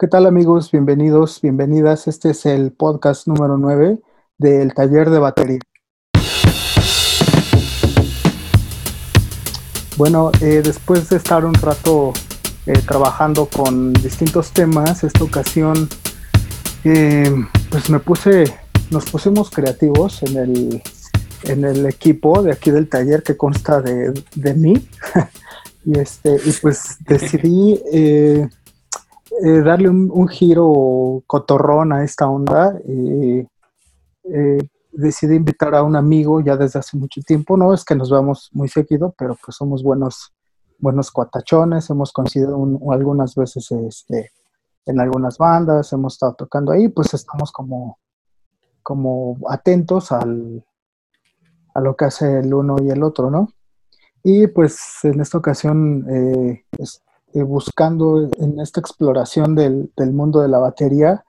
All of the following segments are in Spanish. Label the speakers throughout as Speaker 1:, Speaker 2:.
Speaker 1: ¿Qué tal amigos? Bienvenidos, bienvenidas. Este es el podcast número 9 del taller de batería. Bueno, eh, después de estar un rato eh, trabajando con distintos temas, esta ocasión eh, pues me puse, nos pusimos creativos en el, en el equipo de aquí del taller que consta de, de mí. y, este, y pues decidí eh, darle un, giro cotorrón a esta onda. Eh, eh, decidí invitar a un amigo ya desde hace mucho tiempo, no es que nos vamos muy seguido, pero pues somos buenos, buenos cuatachones, hemos coincidido algunas veces este, en algunas bandas, hemos estado tocando ahí, pues estamos como, como atentos al, a lo que hace el uno y el otro, ¿no? Y pues en esta ocasión eh, eh, buscando en esta exploración del, mundo de la batería,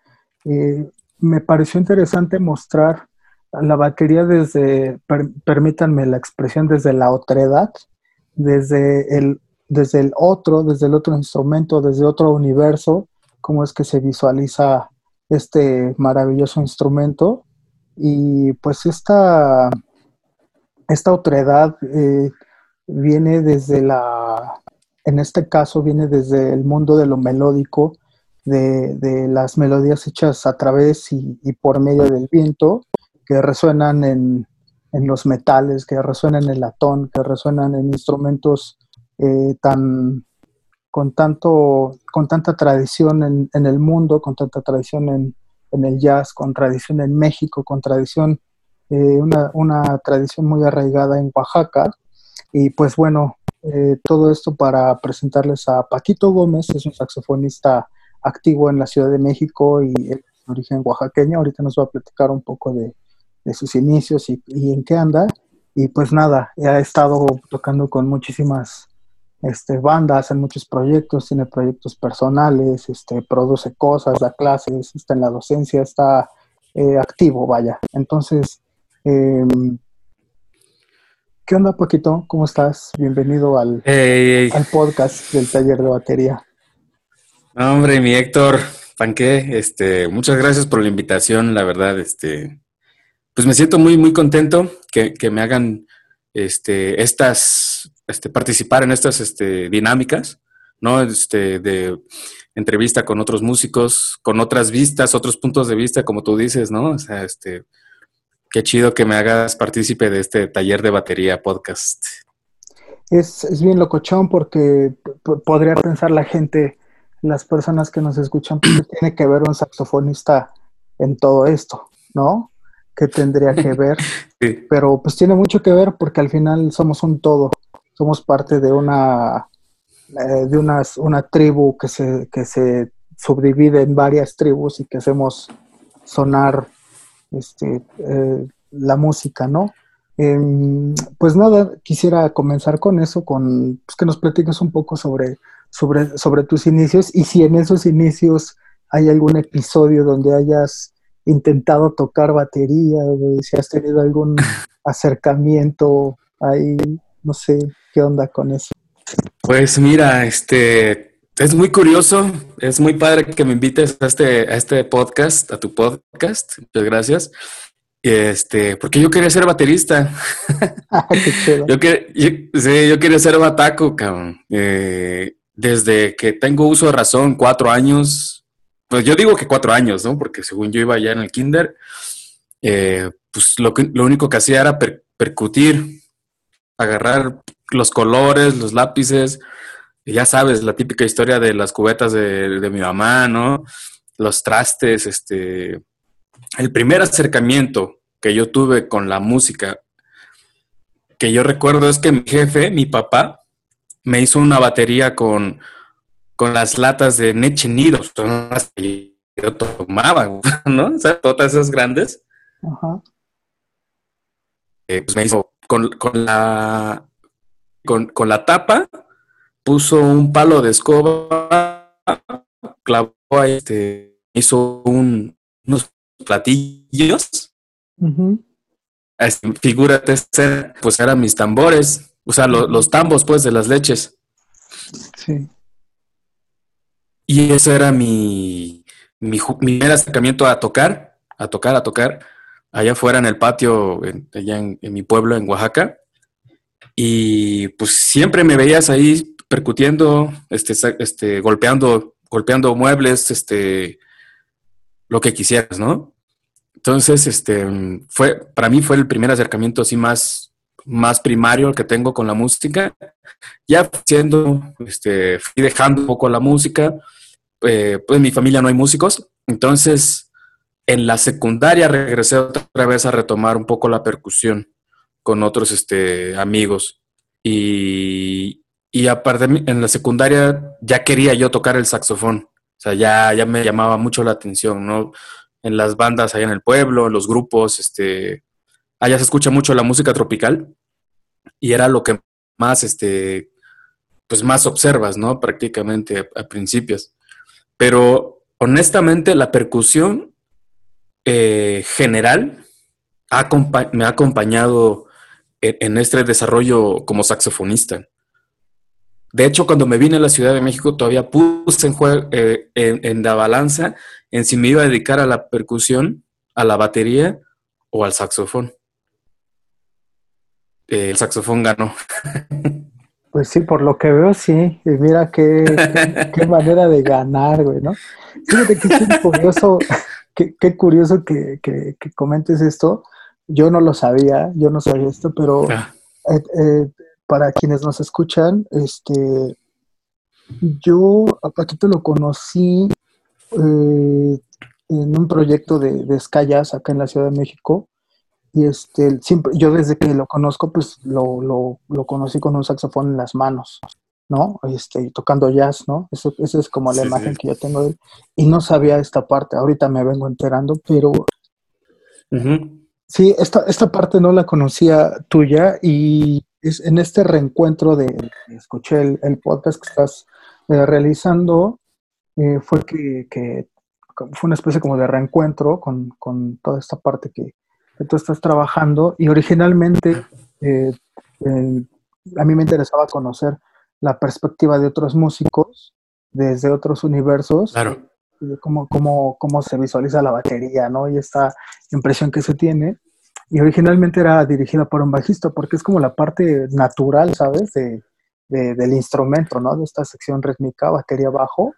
Speaker 1: eh, me pareció interesante mostrar la batería desde, permítanme la expresión, desde la otredad, desde el, desde el otro, desde el otro instrumento, desde otro universo, cómo es que se visualiza este maravilloso instrumento. Y pues esta, esta otredad eh, viene desde la en este caso viene desde el mundo de lo melódico, de, las melodías hechas a través y, por medio del viento, que resuenan en, los metales, que resuenan en el latón, que resuenan en instrumentos eh, tan con tanto con tanta tradición en, el mundo, con tanta tradición en, el jazz, con tradición en México, con tradición, eh, una, una tradición muy arraigada en Oaxaca. Y pues bueno, eh, todo esto para presentarles a Paquito Gómez, es un saxofonista activo en la Ciudad de México y de origen oaxaqueño. Ahorita nos va a platicar un poco de, sus inicios y, en qué anda. Y pues nada, ha estado tocando con muchísimas este, bandas, en muchos proyectos, tiene proyectos personales, este, produce cosas, da clases, está en la docencia, está eh, activo, vaya. Entonces, eh, ¿Qué onda, Paquito? ¿Cómo estás? Bienvenido al, al podcast del taller de batería.
Speaker 2: hombre, mi Héctor, Panqué, este, muchas gracias por la invitación, la verdad, este, pues me siento muy, muy contento que, me hagan este, estas, este, participar en estas este, dinámicas, ¿no? Este, de entrevista con otros músicos, con otras vistas, otros puntos de vista, como tú dices, ¿no? O sea, este, Qué chido que me hagas partícipe de este taller de batería podcast.
Speaker 1: Es, bien locochón porque podría pensar la gente, las personas que nos escuchan, que tiene que ver un saxofonista en todo esto, ¿no? ¿Qué tendría que ver? Pero pues tiene mucho que ver porque al final somos un todo, somos parte de una, eh, de una tribu que se, que se subdivide en varias tribus y que hacemos sonar este, eh, la música, ¿no? Em, pues nada, quisiera comenzar con eso, con pues, que nos platiques un poco sobre, sobre, sobre tus inicios y si en esos inicios hay algún episodio donde hayas intentado tocar batería, si has tenido algún acercamiento ahí, no sé qué onda con eso.
Speaker 2: Pues mira, este, es muy curioso, es muy padre que me invites a este, a este podcast, a tu podcast. Muchas gracias. Este, porque yo quería ser baterista. Ah, yo, sí, yo quería ser bataco, cabrón. Eh, desde que tengo uso de razón, cuatro años. Pues yo digo que cuatro años, ¿no? Porque según yo iba ya en el kinder, eh, pues lo, lo único que hacía era percutir, agarrar los colores, los lápices, ya sabes, la típica historia de las cubetas de, mi mamá, ¿no? Los trastes, este... El primer acercamiento que yo tuve con la música, que yo recuerdo es que mi jefe, mi papá, me hizo una batería con, con las latas de Neche Nidos, que yo tomaba, ¿no? O sea, todas esas grandes. Ajá. Eh, pues me hizo con, la con, con, la tapa puso un palo de escoba, clavó ahí, este, hizo un, unos platillos. Este, figúrate, pues eran mis tambores, o sea, los tambos, pues, de las leches. Sí. y ese era mi, mi, primer acercamiento a tocar, a tocar, a tocar, allá afuera en el patio, allá en, mi pueblo, en Oaxaca. Y pues siempre me veías ahí percutiendo, este, este, golpeando, golpeando muebles, este, lo que quisieras, ¿no? Entonces, este, fue, para mí fue el primer acercamiento así más, más primario que tengo con la música. Ya siendo, este, fui dejando un poco la música, eh, pues en mi familia no hay músicos, entonces en la secundaria regresé otra vez a retomar un poco la percusión con otros este, amigos. Y, y aparte en la secundaria ya quería yo tocar el saxofón. O sea, ya, ya me llamaba mucho la atención, ¿no? En las bandas allá en el pueblo, en los grupos, este, allá se escucha mucho la música tropical y era lo que más, este, pues más observas, ¿no? Prácticamente a principios. Pero honestamente la percusión eh, general me ha acompañado en, este desarrollo como saxofonista. De hecho, cuando me vine a la Ciudad de México, todavía puse en, eh, en, la balanza en si me iba a dedicar a la percusión, a la batería o al saxofón. el saxofón ganó.
Speaker 1: Pues sí, por lo que veo, sí. Y mira qué, qué, manera de ganar, güey, ¿no? Fíjate que es curioso, qué, qué curioso que, que, comentes esto. Yo no lo sabía, yo no sabía esto, pero ah. eh, eh, para quienes nos escuchan, este, yo a Paquito lo conocí eh, en un proyecto de, de Skyas acá en la Ciudad de México y este, siempre, yo desde que lo conozco, pues lo, lo, lo conocí con un saxofón en las manos, ¿no? Este, tocando jazz, ¿no? Eso, esa es como la imagen que yo tengo de él. Y no sabía esta parte, ahorita me vengo enterando, pero sí, esta, esta parte no la conocía tuya y es en este reencuentro de, escuché el, podcast que estás eh, realizando, eh, fue que, que, fue una especie como de reencuentro con, con toda esta parte que, tú estás trabajando y originalmente eh, a mí me interesaba conocer la perspectiva de otros músicos desde otros universos.
Speaker 2: Claro.
Speaker 1: Cómo, cómo, cómo se visualiza la batería, ¿no? Y esta impresión que se tiene. Y originalmente era dirigida por un bajista, porque es como la parte natural, ¿sabes? De, del instrumento, ¿no? De esta sección rítmica, batería bajo.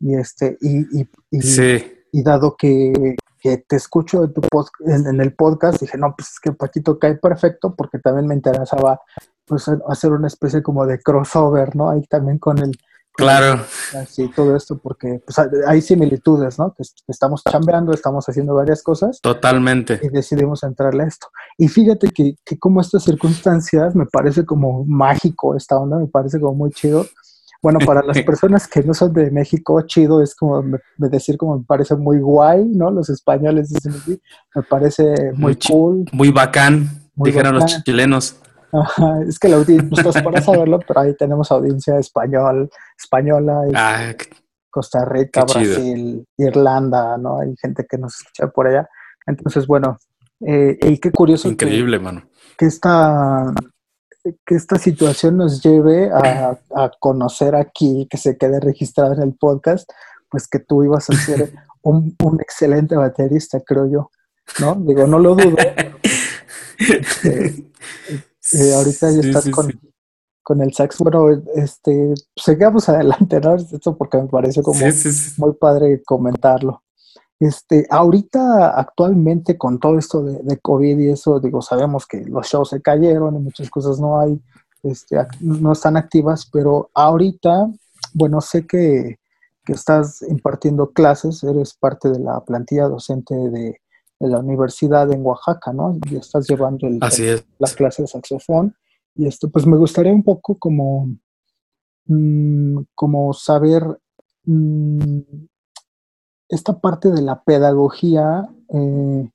Speaker 1: Y este, y, y, y dado que que te escucho en, tu en, el podcast, dije, no, pues es que Paquito cae perfecto porque también me interesaba pues, hacer una especie como de crossover, ¿no? Ahí también con el...
Speaker 2: claro.
Speaker 1: Así, todo esto, porque pues, hay similitudes, ¿no? Que estamos chambeando, estamos haciendo varias cosas.
Speaker 2: Totalmente.
Speaker 1: Y decidimos entrarle a esto. Y fíjate que, que como estas circunstancias me parece como mágico esta onda, me parece como muy chido bueno, para las personas que no son de México, chido es como decir como me parece muy guay, ¿no? Los españoles dicen así, me parece muy, cool.
Speaker 2: Muy bacán, dijeron los chilenos.
Speaker 1: Ajá, es que la audiencia, pues para saberlo, pero ahí tenemos audiencia español, española, ah, Costa Rica, Brasil, Irlanda, ¿no? Hay gente que nos escucha por allá. Entonces, bueno, eh, y qué curioso.
Speaker 2: Increíble, mano.
Speaker 1: Que esta, que esta situación nos lleve a, conocer aquí, que se quede registrado en el podcast, pues que tú ibas a ser un, excelente baterista, creo yo, ¿no? Digo, no lo dudo. Este, eh, ahorita ya estás con, el sax. Bueno, este, sigamos adelante, ¿no? Esto porque me parece como muy padre comentarlo. Este, ahorita, actualmente, con todo esto de, COVID y eso, digo, sabemos que los shows se cayeron y muchas cosas no hay, este, no están activas, pero ahorita, bueno, sé que, estás impartiendo clases, eres parte de la plantilla docente de, la universidad en Oaxaca, ¿no? Y estás llevando el, la clase de saxofón. Y esto, pues me gustaría un poco como, mm, como saber mm, esta parte de la pedagogía eh,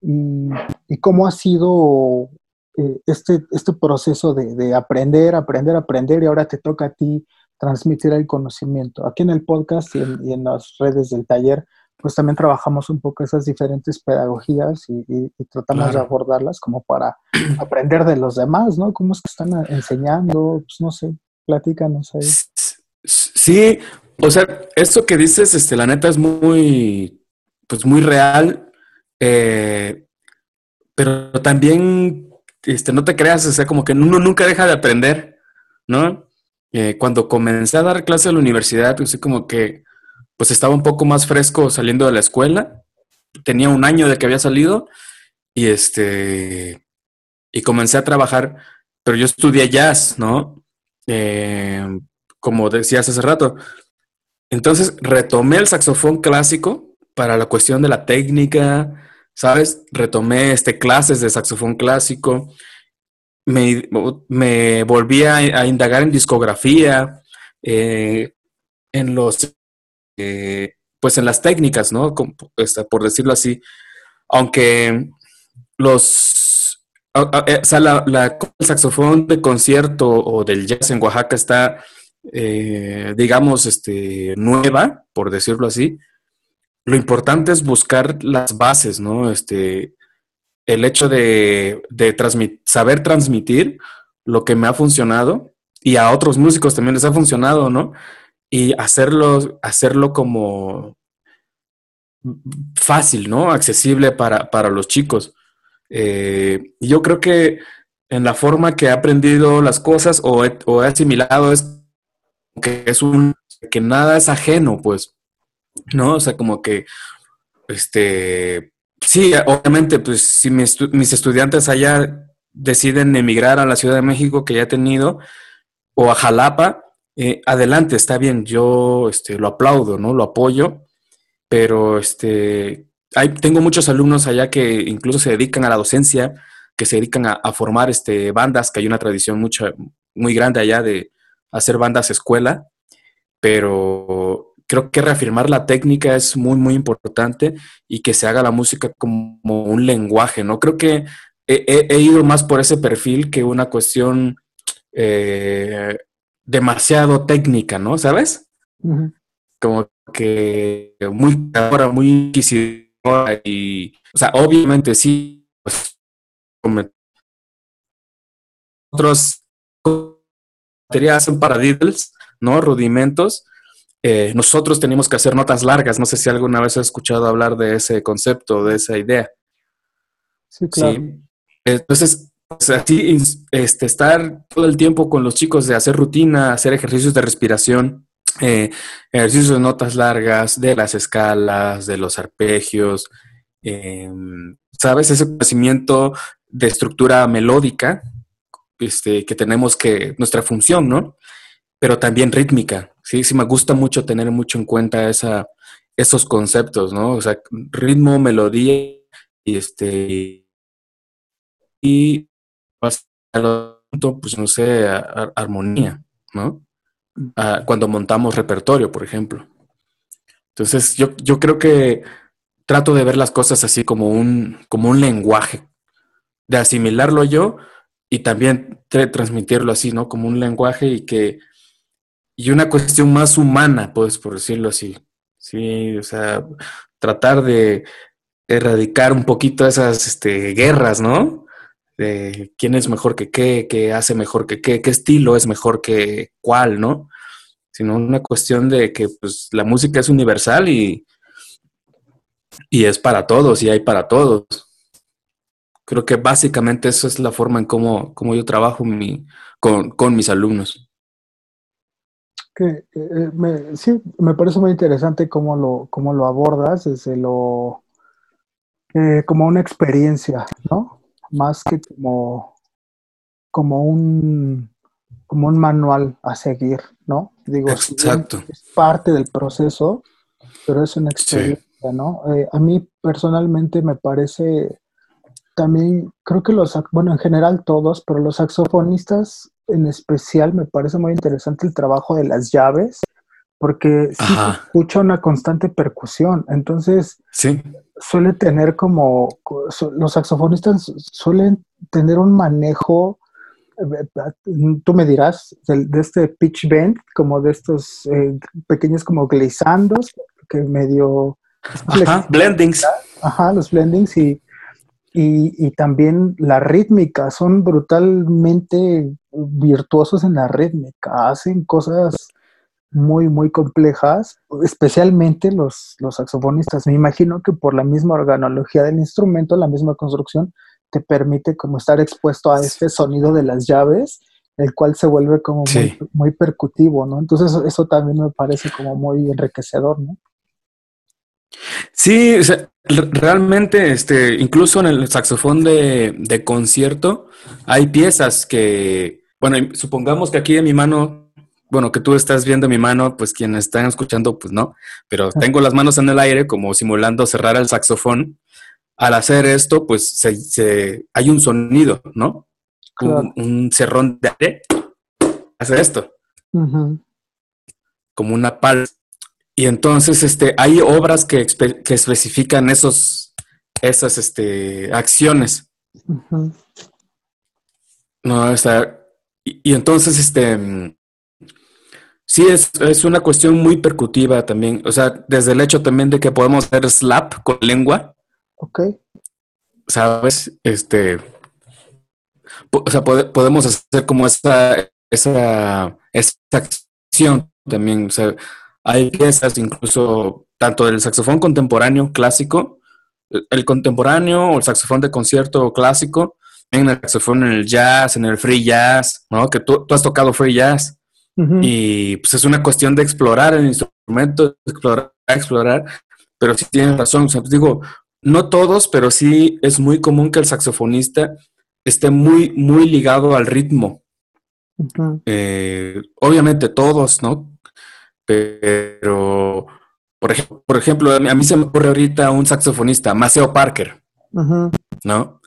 Speaker 1: y, cómo ha sido eh, este, este proceso de, aprender, aprender, aprender y ahora te toca a ti transmitir el conocimiento. Aquí en el podcast y en, las redes del taller, pues también trabajamos un poco esas diferentes pedagogías y, tratamos de abordarlas como para aprender de los demás, ¿no? ¿Cómo es que están enseñando? Pues no sé, platícanos ahí.
Speaker 2: Sí, O sea, esto que dices, este, la neta es muy, pues muy real, eh, pero también, este, no te creas, o sea, como que uno nunca deja de aprender, ¿no? Eh, cuando comencé a dar clase en la universidad, pues como que, pues estaba un poco más fresco saliendo de la escuela, tenía un año de que había salido y este, y comencé a trabajar, pero yo estudié jazz, ¿no? Eh, como decías hace rato, entonces retomé el saxofón clásico para la cuestión de la técnica, ¿sabes? Retomé este, clases de saxofón clásico, me, me volví a, indagar en discografía, eh, en los, eh, pues en las técnicas, ¿no? Este, por decirlo así. Aunque los, eh, o sea, la, el saxofón de concierto o del jazz en Oaxaca está eh, digamos, este, nueva, por decirlo así, lo importante es buscar las bases, ¿no? Este, el hecho de, saber transmitir lo que me ha funcionado y a otros músicos también les ha funcionado, ¿no? Y hacerlo, hacerlo como fácil, ¿no? Accesible para, los chicos. Eh, yo creo que en la forma que he aprendido las cosas o o he asimilado es que es un, que nada es ajeno, pues, ¿no? O sea, como que, este, sí, obviamente, pues si mis, estudiantes allá deciden emigrar a la Ciudad de México que ya he tenido, o a Jalapa, eh, adelante, está bien, yo este, lo aplaudo, ¿no? Lo apoyo, pero este, hay, tengo muchos alumnos allá que incluso se dedican a la docencia, que se dedican a, formar este, bandas, que hay una tradición mucha, muy grande allá de, hacer bandas escuela, pero creo que reafirmar la técnica es muy, muy importante y que se haga la música como un lenguaje, ¿no? Creo que he, ido más por ese perfil que una cuestión eh, demasiado técnica, ¿no? ¿Sabes? Como que muy ahora muy inquisidora y, o sea, obviamente sí, pues, otros hacen paradiddles, ¿no? Rudimentos. Eh, nosotros tenemos que hacer notas largas. No sé si alguna vez has escuchado hablar de ese concepto, de esa idea.
Speaker 1: Sí, claro.
Speaker 2: Entonces, así, este, estar todo el tiempo con los chicos de hacer rutina, hacer ejercicios de respiración, eh, ejercicios de notas largas, de las escalas, de los arpegios, em, ¿sabes? Ese conocimiento de estructura melódica este, que tenemos que, nuestra función, ¿no? Pero también rítmica, ¿sí? Sí me gusta mucho tener mucho en cuenta esa, esos conceptos, ¿no? O sea, ritmo, melodía y este, y pues no sé, armonía, ¿no? Cuando montamos repertorio, por ejemplo. Entonces, yo, yo creo que trato de ver las cosas así como un, como un lenguaje, de asimilarlo yo, y también transmitirlo así, ¿no? Como un lenguaje y que, y una cuestión más humana, pues, por decirlo así. Sí, o sea, tratar de erradicar un poquito esas este, guerras, ¿no? De quién es mejor que qué, qué hace mejor que qué, qué estilo es mejor que cuál, ¿no? Sino una cuestión de que pues la música es universal y, y es para todos y hay para todos creo que básicamente eso es la forma en cómo, yo trabajo mi, con, mis alumnos.
Speaker 1: Que, eh, eh, sí, me parece muy interesante cómo lo, cómo lo abordas desde lo, eh, como una experiencia, ¿no? Más que como, como un, como un manual a seguir, ¿no?
Speaker 2: Digo, Exacto.
Speaker 1: es parte del proceso, pero es una experiencia, ¿no? a mí personalmente me parece también creo que los, bueno, en general todos, pero los saxofonistas en especial me parece muy interesante el trabajo de las llaves, porque sí se escucha una constante percusión, entonces
Speaker 2: sí.
Speaker 1: suele tener como, los saxofonistas suelen tener un manejo, eh, tú me dirás, de, este pitch bend, como de estos eh, pequeños como glissandos, que medio...
Speaker 2: Ajá, blendings.
Speaker 1: Ajá, los blendings y y, también la rítmica, son brutalmente virtuosos en la rítmica, hacen cosas muy, muy complejas, especialmente los, los saxofonistas. Me imagino que por la misma organología del instrumento, la misma construcción, te permite como estar expuesto a este sonido de las llaves, el cual se vuelve como muy, muy, percutivo, ¿no? Entonces eso, también me parece como muy enriquecedor, ¿no?
Speaker 2: Sí, realmente, este, incluso en el saxofón de, de concierto hay piezas que, bueno, supongamos que aquí en mi mano bueno, que tú estás viendo mi mano, pues quienes están escuchando, pues no, pero tengo las manos en el aire como simulando cerrar el saxofón. Al hacer esto, pues se, hay un sonido, ¿no? Un, cerrón de aire hace esto. Como una pal. Y entonces este, hay obras que, que especifican esos, esas este, acciones. No, o sea, y, entonces, este, Sí, es, es, una cuestión muy percutiva también. O sea, desde el hecho también de que podemos hacer slap con lengua.
Speaker 1: Ok.
Speaker 2: ¿Sabes? Este. O sea, podemos hacer como esa, esa, esa acción también. O sea, hay piezas incluso tanto del saxofón contemporáneo clásico, el contemporáneo o el saxofón de concierto clásico, en el saxofón en el jazz, en el free jazz, ¿no? Que tú, tú has tocado free jazz. Y pues es una cuestión de explorar el instrumento, explorar, explorar, pero sí tienes razón, o sea, pues, digo, no todos, pero sí es muy común que el saxofonista esté muy, muy ligado al ritmo. Eh, obviamente todos, ¿no? Pero, por, ejemplo, por ejemplo, a mí se me ocurre ahorita un saxofonista, Maceo Parker, ¿no?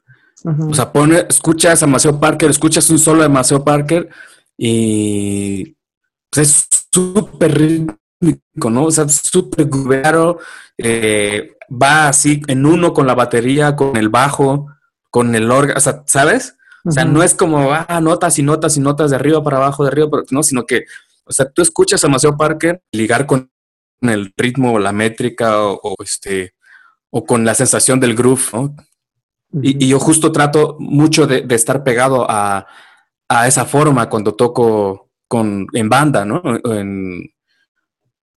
Speaker 2: O sea, pone, escuchas a Maceo Parker, escuchas un solo de Maceo Parker y pues, es súper rítmico, ¿no? O sea, súper claro, eh, va así en uno con la batería, con el bajo, con el órgano, o sea, ¿sabes? O sea, no es como, ah, notas y notas y notas de arriba para abajo, de arriba, para, no, sino que, o sea, tú escuchas a Maceo Parker ligar con el ritmo o la métrica o, este, o con la sensación del groove, ¿no? y, yo justo trato mucho de, de estar pegado a, a, esa forma cuando toco con, en banda, ¿no? En,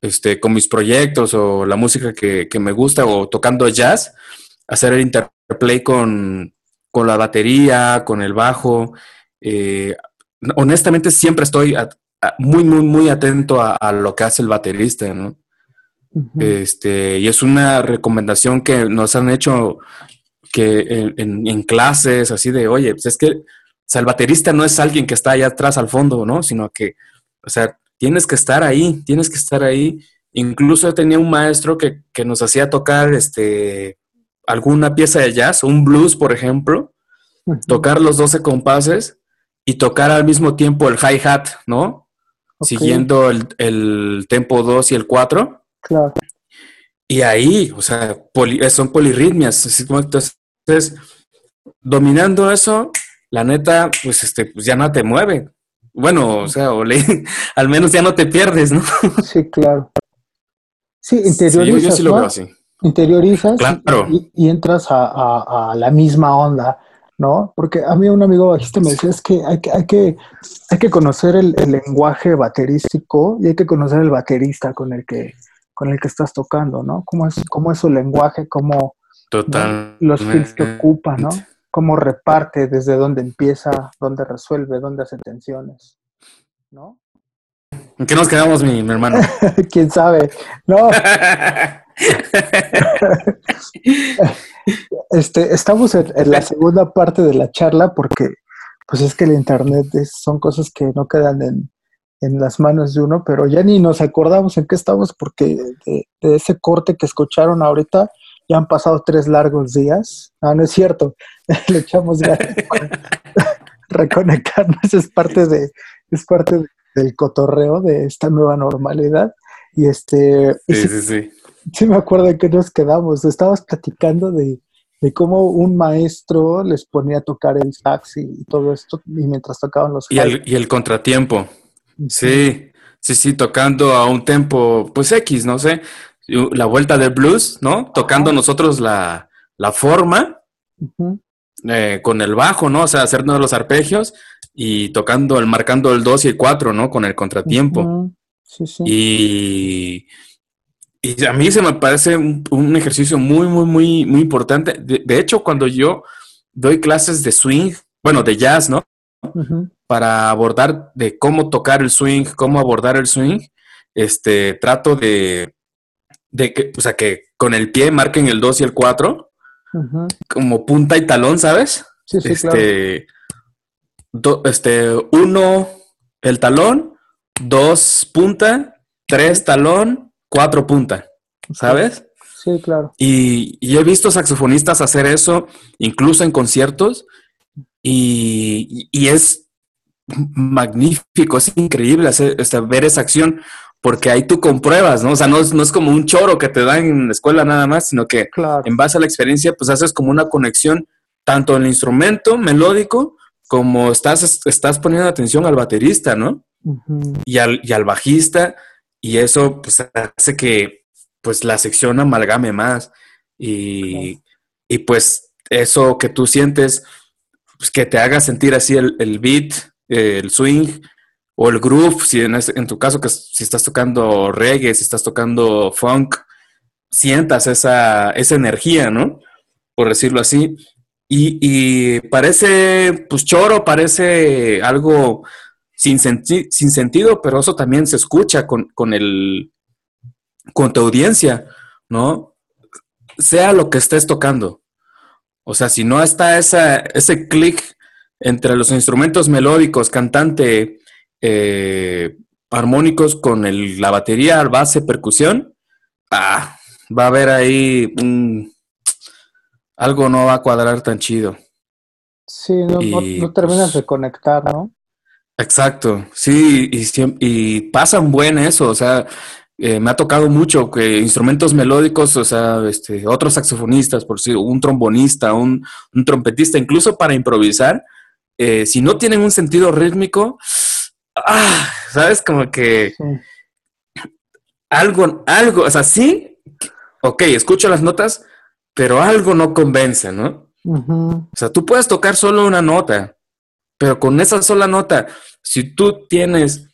Speaker 2: este, con mis proyectos o la música que, me gusta o tocando jazz, hacer el interplay con, la batería, con el bajo. Eh, honestamente siempre estoy muy, muy, muy atento a, lo que hace el baterista, ¿no? este, y es una recomendación que nos han hecho que en, en clases, así de, oye, pues es que sea, el baterista no es alguien que está allá atrás al fondo, ¿no? Sino que, o sea, tienes que estar ahí, tienes que estar ahí. Incluso tenía un maestro que, nos hacía tocar este, alguna pieza de jazz, un blues, por ejemplo, tocar los 12 compases y tocar al mismo tiempo el hi-hat, ¿no? Siguiendo el, el, tempo 2 y el 4.
Speaker 1: Claro.
Speaker 2: Y ahí, o sea, son polirritmias. Entonces, dominando eso, la neta, pues este, pues ya no te mueve. Bueno, o sea, o al menos ya no te pierdes, ¿no?
Speaker 1: Sí, claro. Sí, interiorizas. Sí, yo, lo veo así. Interiorizas y, entras a, la misma onda, ¿no? Porque a mí un amigo bajista me decía es que hay que, hay que, hay que conocer el, lenguaje baterístico y hay que conocer el baterista con el que, con el que estás tocando, ¿no? Cómo es, cómo es su lenguaje, cómo
Speaker 2: Total.
Speaker 1: los films que ocupa, ¿no? Cómo reparte, desde dónde empieza, dónde resuelve, dónde hace tensiones, ¿no?
Speaker 2: ¿En qué nos quedamos, mi, hermano?
Speaker 1: ¿Quién sabe? No. este, estamos en, la segunda parte de la charla porque pues es que el internet son cosas que no quedan en, las manos de uno, pero ya ni nos acordamos en qué estamos porque de, ese corte que escucharon ahorita ya han pasado tres largos días. Ah, no es cierto. Le echamos ganas para reconectarnos. Es parte de, es parte del cotorreo de esta nueva normalidad. Y este.
Speaker 2: Sí, sí, sí.
Speaker 1: Sí, me acuerdo de que nos quedamos. Estabas platicando de, cómo un maestro les ponía a tocar el sax y, todo esto, y mientras tocaban los.
Speaker 2: Y el, y el contratiempo. Sí, sí, sí, tocando a un tempo, pues X, no sé la vuelta del blues, ¿no? Tocando nosotros la, forma eh, con el bajo, ¿no? O sea, hacernos los arpegios y tocando, el, marcando el 2 y el 4, ¿no? Con el contratiempo.
Speaker 1: Sí, sí.
Speaker 2: Y, y a mí se me parece un, ejercicio muy, muy, muy, muy importante. De, hecho, cuando yo doy clases de swing, bueno, de jazz, ¿no? Para abordar de cómo tocar el swing, cómo abordar el swing, este, trato de, de que, o sea, que con el pie marquen el 2 y el 4, como punta y talón, ¿sabes?
Speaker 1: Sí, sí,
Speaker 2: este, este, uno, el talón, dos, punta, tres, talón, cuatro, punta, ¿sabes?
Speaker 1: Sí, claro.
Speaker 2: Y, he visto saxofonistas hacer eso, incluso en conciertos, y, es magnífico, es increíble hacer, este, ver esa acción, porque ahí tú compruebas, ¿no? O sea, no es, no es como un choro que te dan en la escuela nada más, sino que en base a la experiencia, pues haces como una conexión tanto en el instrumento melódico como estás, estás poniendo atención al baterista, ¿no? y, al, y al bajista, y eso pues hace que pues la sección amalgame más. Y, y pues eso que tú sientes, pues que te haga sentir así el, el beat, el swing o el groove, si en, tu caso que si estás tocando reggae, si estás tocando funk, sientas esa, esa energía, ¿no? Por decirlo así. Y, y, parece, pues choro, parece algo sin, sin sentido, pero eso también se escucha con, con, el, con tu audiencia, ¿no? Sea lo que estés tocando. O sea, si no está ese clic entre los instrumentos melódicos, cantante, eh, armónicos con el, la batería, base, percusión, ah, va a haber ahí un algo no va a cuadrar tan chido.
Speaker 1: Sí, no, no, terminas de conectar, ¿no?
Speaker 2: Exacto, sí, y, y pasa un buen eso, o sea, eh, me ha tocado mucho que instrumentos melódicos, o sea, este, otros saxofonistas, por si un trombonista, un, trompetista, incluso para improvisar, eh, si no tienen un sentido rítmico, ah, ¿sabes? Como que algo, algo, o sea, sí, ok, escucho las notas, pero algo no convence, ¿no? O sea, tú puedes tocar solo una nota, pero con esa sola nota, si tú tienes,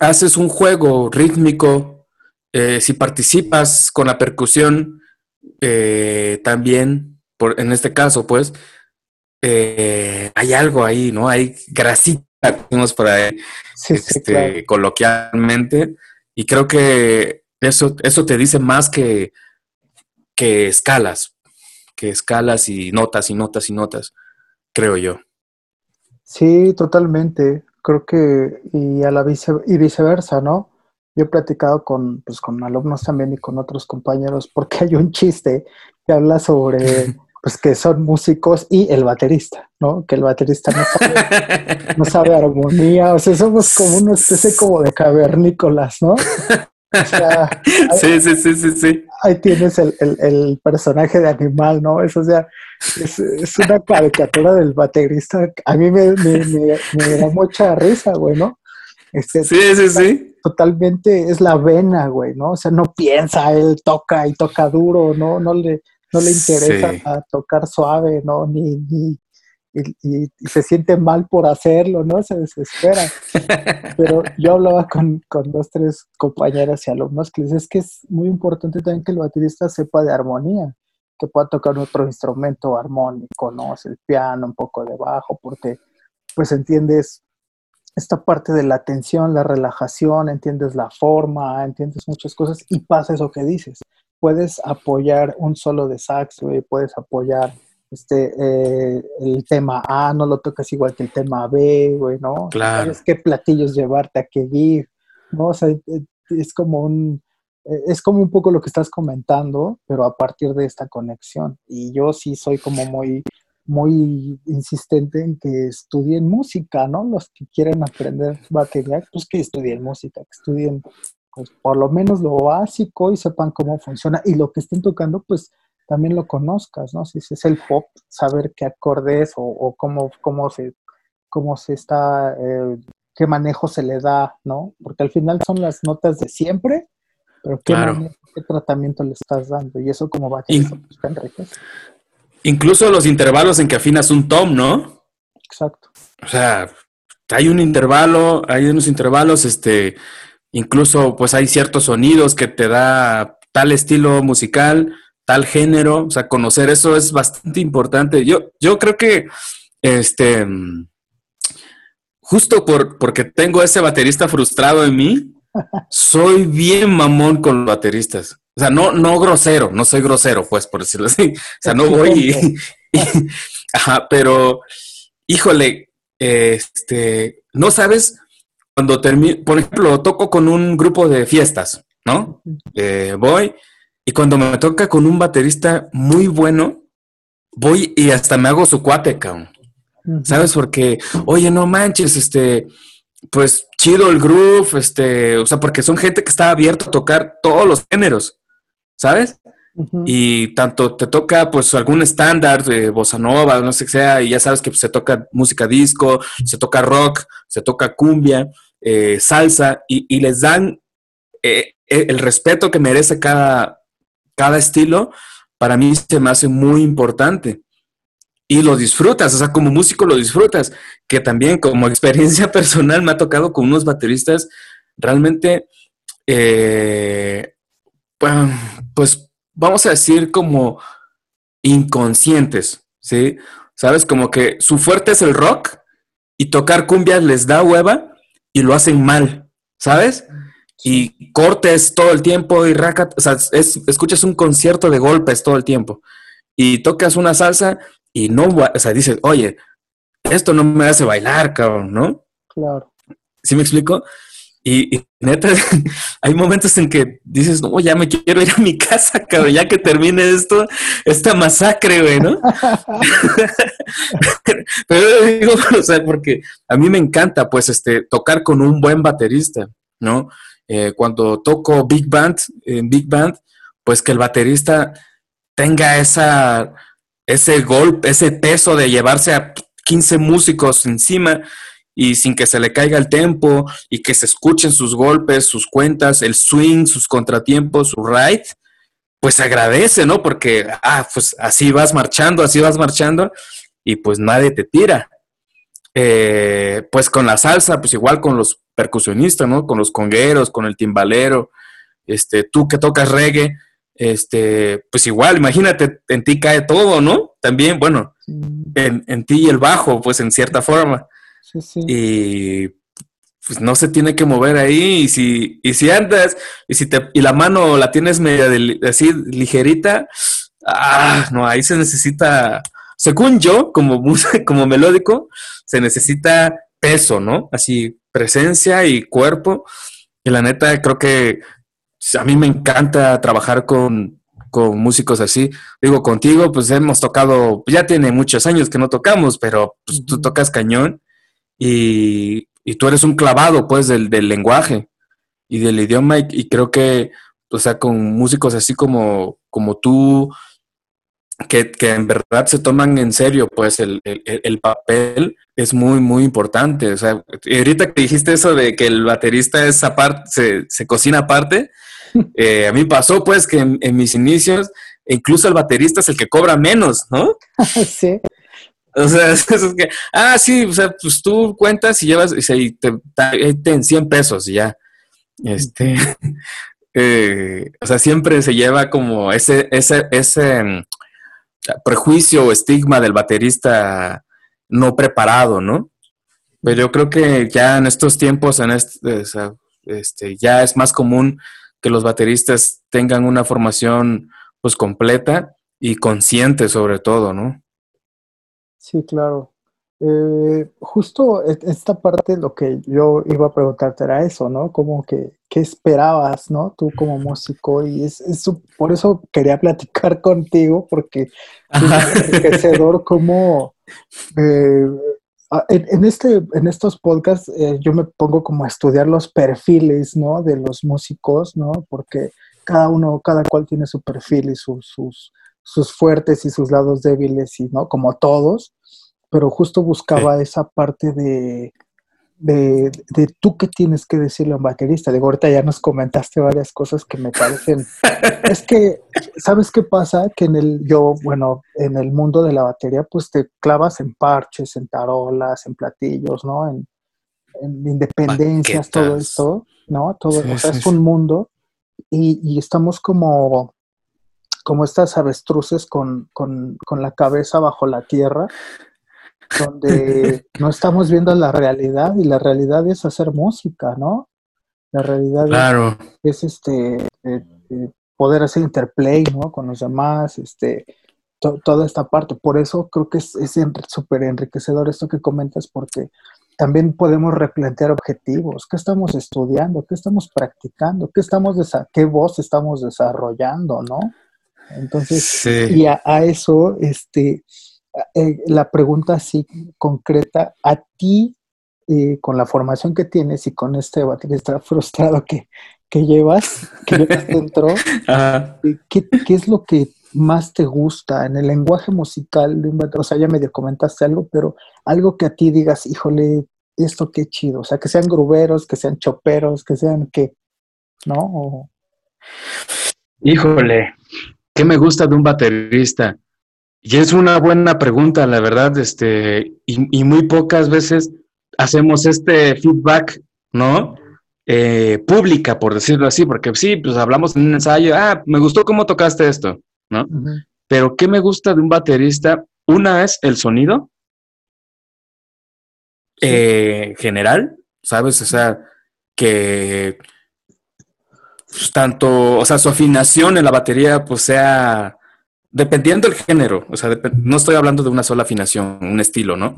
Speaker 2: haces un juego rítmico, eh, si participas con la percusión eh, también, por, en este caso, pues, eh, hay algo ahí, ¿no? Hay grasita, decimos por ahí, este, coloquialmente, y creo que eso, eso te dice más que que escalas, que escalas y notas y notas y notas, creo yo.
Speaker 1: Sí, totalmente. Creo que y a la vice, y viceversa, ¿no? Yo he platicado con, pues, con alumnos también y con otros compañeros porque hay un chiste que habla sobre pues que son músicos y el baterista, ¿no? Que el baterista no sabe, no sabe armonía, o sea, somos como una especie como de cavernícolas, ¿no?
Speaker 2: sí, sí, sí, sí, sí.
Speaker 1: Ahí tienes el, el, personaje de animal, ¿no? Eso, o sea, es, es, una caricatura del baterista. A mí me, me, me, da mucha risa, güey, ¿no?
Speaker 2: Este, sí, sí, sí.
Speaker 1: Totalmente es la vena, güey, ¿no? O sea, no piensa, él toca y toca duro, ¿no? No le, no le interesa tocar suave, ¿no? Ni, ni, y, se siente mal por hacerlo, ¿no? Se desespera. Pero yo hablaba con, con dos, tres compañeras y alumnos que les es que es muy importante también que el baterista sepa de armonía, que pueda tocar otro instrumento armónico, ¿no? el piano, un poco de bajo, porque pues entiendes esta parte de la tensión, la relajación, entiendes la forma, entiendes muchas cosas y pasa eso que dices. Puedes apoyar un solo de saxo y puedes apoyar este, eh, el tema A no lo tocas igual que el tema B, güey, ¿no?
Speaker 2: Claro.
Speaker 1: Sabes qué platillos llevarte a qué gig, ¿no? O sea, eh, es como un, eh, es como un poco lo que estás comentando, pero a partir de esta conexión. Y yo sí soy como muy, muy insistente en que estudien música, ¿no? Los que quieren aprender batería, pues que estudien música, que estudien por lo menos lo básico y sepan cómo funciona. Y lo que estén tocando, pues también lo conozcas, ¿no? Si es el pop, saber qué acordes o, o cómo, cómo, se, cómo se está, eh, qué manejo se le da, ¿no? Porque al final son las notas de siempre, pero qué, qué tratamiento le estás dando. Y eso como va a
Speaker 2: pues, Incluso los intervalos en que afinas un tom, ¿no?
Speaker 1: Exacto.
Speaker 2: O sea, hay un intervalo, hay unos intervalos, este, incluso pues hay ciertos sonidos que te da tal estilo musical, tal género, o sea, conocer eso es bastante importante. Yo, yo creo que, este, justo por, porque tengo ese baterista frustrado en mí, soy bien mamón con los bateristas. O sea, no, no grosero, no soy grosero, pues, por decirlo así. O sea, no voy y, ajá, pero, híjole, este, no sabes cuando termino, por ejemplo, toco con un grupo de fiestas, ¿no? Eh, voy y cuando me toca con un baterista muy bueno, voy y hasta me hago su cuate, cabrón. ¿Sabes? Porque, oye, no manches, este, pues chido el groove, este, o sea, porque son gente que está abierto a tocar todos los géneros, ¿sabes? Y tanto te toca, pues, algún estándar de bossa nova, no sé qué sea, y ya sabes que pues, se toca música disco, se toca rock, se toca cumbia, eh, salsa, y, les dan eh, eh, el respeto que merece cada, cada estilo, para mí se me hace muy importante y lo disfrutas, o sea, como músico lo disfrutas, que también como experiencia personal me ha tocado con unos bateristas realmente, pues vamos a decir como inconscientes, ¿sí? ¿Sabes? Como que su fuerte es el rock y tocar cumbias les da hueva y lo hacen mal, ¿sabes? Y cortes todo el tiempo y raca, o sea, escuchas un concierto de golpes todo el tiempo y tocas una salsa y no, o sea, dices, oye, esto no me hace bailar, cabrón, ¿no?
Speaker 1: Claro.
Speaker 2: ¿Sí me explico? Y, neta, hay momentos en que dices, no, ya me quiero ir a mi casa, cabrón, ya que termine esto, esta masacre, güey, ¿no? Pero digo, o sea, porque a mí me encanta, pues, este, tocar con un buen baterista, ¿no? Eh, cuando toco Big Band, en Big Band, pues que el baterista tenga esa ese golpe, ese peso de llevarse a 15 músicos encima y sin que se le caiga el tempo y que se escuchen sus golpes, sus cuentas, el swing, sus contratiempos, su ride, pues agradece, ¿no? Porque, ah, pues así vas marchando, así vas marchando y pues nadie te tira. Eh, pues con la salsa, pues igual con los percusionistas, ¿no? Con los congueros, con el timbalero, este, tú que tocas reggae, este, pues igual, imagínate, en ti cae todo, ¿no? También, bueno, en, en, ti y el bajo, pues en cierta forma. Sí, sí. Y pues no se tiene que mover ahí, y si, y si andas, y si te, y la mano la tienes media así ligerita, ah, no, ahí se necesita, según yo, como, como melódico, se necesita peso, ¿no? Así, presencia y cuerpo. Y la neta, creo que a mí me encanta trabajar con, músicos así. Digo, contigo, pues hemos tocado, ya tiene muchos años que no tocamos, pero pues, tú tocas cañón y, tú eres un clavado, pues, del, lenguaje y del idioma. Y, creo que, o sea, con músicos así como, como tú, que, en verdad se toman en serio, pues, el, el, papel es muy, muy importante. O sea, ahorita que dijiste eso de que el baterista es aparte, se, se cocina aparte, eh, a mí pasó pues que en, mis inicios, incluso el baterista es el que cobra menos, ¿no?
Speaker 1: sí.
Speaker 2: O sea, es que, ah, sí, o sea, pues tú cuentas y llevas, y te, te, en 100 pesos y ya. Este, eh, o sea, siempre se lleva como ese, ese, ese mm, prejuicio o estigma del baterista no preparado, ¿no? Pero yo creo que ya en estos tiempos, en este, este ya es más común que los bateristas tengan una formación pues completa y consciente sobre todo, ¿no?
Speaker 1: Sí, claro. Eh, justo e, esta parte lo que yo iba a preguntarte era eso, ¿no? Como que, ¿qué esperabas, ¿no? Tú como músico y es, por eso quería platicar contigo porque es enriquecedor como eh, en, este, en estos podcasts eh, yo me pongo como a estudiar los perfiles, ¿no? De los músicos, ¿no? Porque cada uno, cada cual tiene su perfil y sus, sus fuertes y sus lados débiles, y, ¿no? Como todos, pero justo buscaba esa parte de, de, de, tú qué tienes que decirle a un baterista. De ahorita ya nos comentaste varias cosas que me parecen. es que, ¿sabes qué pasa? Que en el, yo, bueno, en el mundo de la batería, pues te clavas en parches, en tarolas, en platillos, ¿no? En, independencias, todo esto, ¿no? Todo, o sea, es un mundo y, estamos como, como estas avestruces con, con, con la cabeza bajo la tierra, donde no estamos viendo la realidad y la realidad es hacer música, ¿no? La realidad es, este eh, eh, poder hacer interplay, ¿no? Con los demás, este, toda esta parte. Por eso creo que es súper enriquecedor esto que comentas, porque también podemos replantear objetivos. ¿Qué estamos estudiando? ¿Qué estamos practicando? ¿Qué, estamos qué voz estamos desarrollando? ¿no? Entonces, y a, eso, este, eh, la pregunta así concreta, a ti, eh, con la formación que tienes y con este baterista frustrado que, que llevas, que llevas dentro, eh, ¿qué, ¿qué, es lo que más te gusta en el lenguaje musical de un O sea, ya medio comentaste algo, pero algo que a ti digas, híjole, esto qué chido. O sea, que sean gruberos, que sean choperos, que sean qué, ¿no?
Speaker 2: Híjole, ¿qué me gusta de un baterista? Y es una buena pregunta, la verdad, este, y, muy pocas veces hacemos este feedback, ¿no? Eh, pública, por decirlo así, porque sí, pues hablamos en un ensayo, ah, me gustó cómo tocaste esto, ¿no? Pero ¿qué me gusta de un baterista? Una es el sonido, eh, general, ¿sabes? O sea, que pues, tanto, o sea, su afinación en la batería, pues sea, dependiendo del género, o sea, no estoy hablando de una sola afinación, un estilo, ¿no?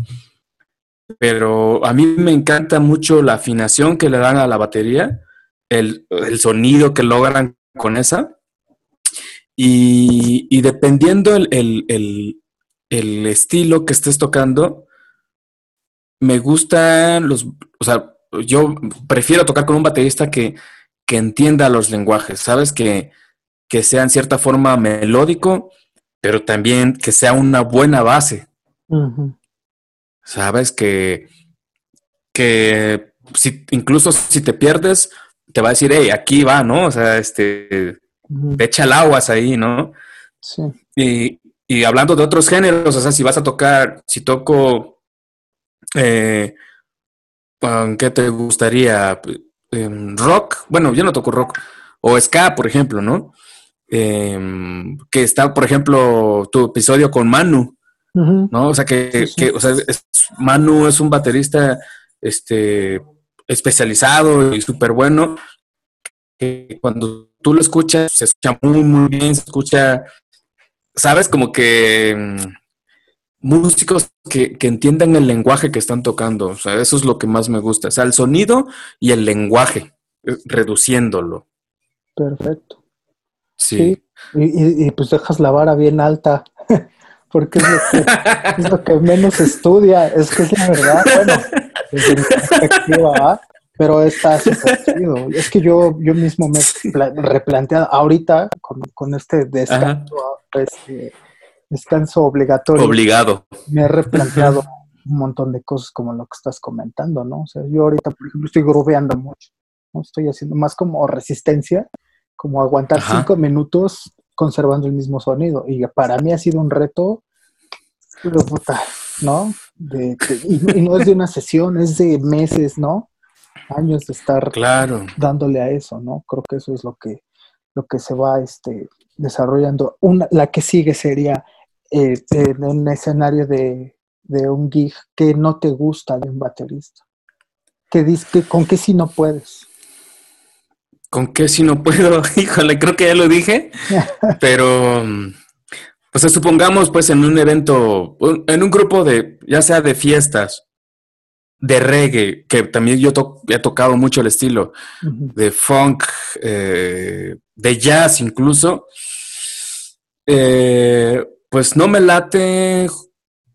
Speaker 2: Pero a mí me encanta mucho la afinación que le dan a la batería, el, el sonido que logran con esa. Y, dependiendo el, estilo que estés tocando, me gustan los, o sea, yo prefiero tocar con un baterista que, que entienda los lenguajes, ¿sabes? Que, que sea en cierta forma melódico, pero también que sea una buena base. ¿Sabes? Que, que si, incluso si te pierdes, te va a decir, hey, aquí va, ¿no? O sea, este, echa el aguas ahí, ¿no? Sí. Y, y hablando de otros géneros, o sea, si vas a tocar, si toco, eh, ¿qué te gustaría? Em, rock, bueno, yo no toco rock, o ska, por ejemplo, ¿no? Em, que está, por ejemplo, tu episodio con Manu, ¿no? O sea, que, o sea, Manu es un baterista este, especializado y súper bueno, que cuando tú lo escuchas, se escucha muy, muy bien, se escucha, sabes, como que mm, músicos que, que, entiendan el lenguaje que están tocando, o sea, eso es lo que más me gusta, o sea, el sonido y el lenguaje, eh, reduciéndolo.
Speaker 1: Perfecto. Sí. Y, y, pues dejas la vara bien alta, porque es lo, que, es lo que menos estudia, es que es la verdad, bueno, desde mi perspectiva, ¿ah? pero está súper chido. Es que yo, yo mismo me he replanteado ahorita con, con este descanso, este, descanso obligatorio.
Speaker 2: Obligado.
Speaker 1: Me he replanteado un montón de cosas como lo que estás comentando, ¿no? O sea, yo ahorita, por ejemplo, estoy grubeando mucho, ¿no? Estoy haciendo más como resistencia, como aguantar cinco minutos conservando el mismo sonido. Y para mí ha sido un reto, pero puta, ¿no? De, y, no es de una sesión, es de meses, ¿no? Años de estar
Speaker 2: claro.
Speaker 1: dándole a eso, ¿no? Creo que eso es lo que, lo que se va este, desarrollando. Una, la que sigue sería eh, en un escenario de, un gig que no te gusta de un baterista? ¿Qué que, ¿Con qué si no puedes?
Speaker 2: ¿Con qué si no puedo? Híjole, creo que ya lo dije, pero pues supongamos pues en un evento, en un grupo de, ya sea de fiestas, de reggae, que también yo he tocado mucho el estilo, de funk, eh, de jazz incluso, eh, pues no me late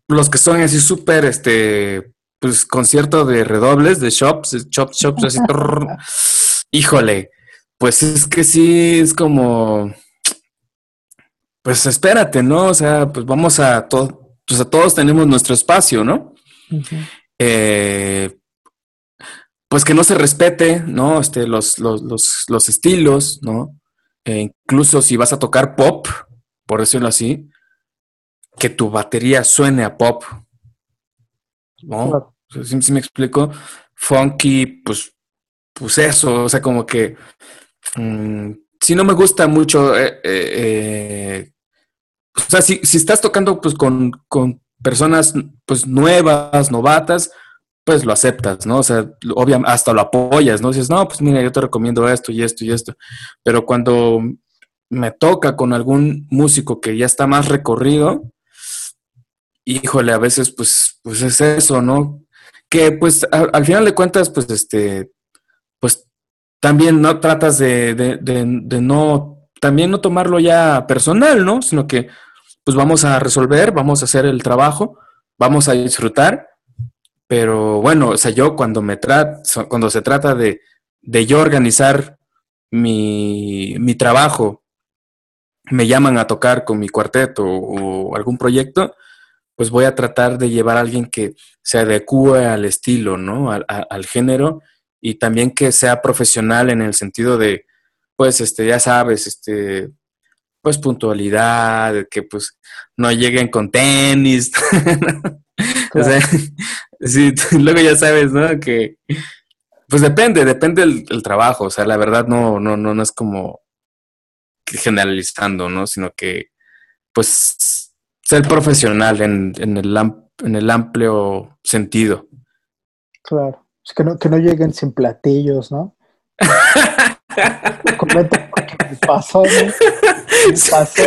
Speaker 2: los que son así súper, este, pues concierto de redobles, de shops, chops, shops, así. híjole, pues es que sí, es como, pues espérate, ¿no? O sea, pues vamos a todo, pues a todos tenemos nuestro espacio, ¿no? eh, pues que no se respete, ¿no? Este, los, los, los, los estilos, ¿no? E incluso si vas a tocar pop, por decirlo así, que tu batería suene a pop. ¿No? ¿Sí, me explico? funky, pues, pues eso, o sea, como que mm, si no me gusta mucho, eh, eh, o sea, si, si, estás tocando pues con, con, personas pues nuevas, novatas, pues lo aceptas, ¿no? O sea, obviamente hasta lo apoyas, ¿no? Dices, no, pues mira, yo te recomiendo esto y esto y esto. Pero cuando me toca con algún músico que ya está más recorrido, híjole, a veces pues, pues es eso, ¿no? Que pues al final de cuentas, pues este, pues también no tratas de, de, no, también no tomarlo ya personal, ¿no? Sino que pues vamos a resolver, vamos a hacer el trabajo, vamos a disfrutar, pero bueno, o sea, yo cuando me trato, cuando se trata de, de yo organizar mi, mi trabajo me llaman a tocar con mi cuarteto o, algún proyecto, pues voy a tratar de llevar a alguien que se adecue al estilo, ¿no? Al, al, género y también que sea profesional en el sentido de, pues, este, ya sabes, este, pues puntualidad, que pues no lleguen con tenis. o sea, sí, luego ya sabes, ¿no? Que, pues depende, depende del, trabajo, o sea, la verdad no, no, no, no es como generalizando, ¿no? Sino que, pues, ser profesional en, en, el, en el amplio sentido.
Speaker 1: Claro, es que no, que no lleguen sin platillos, ¿no? Porque me pasó, ¿no? Me pasó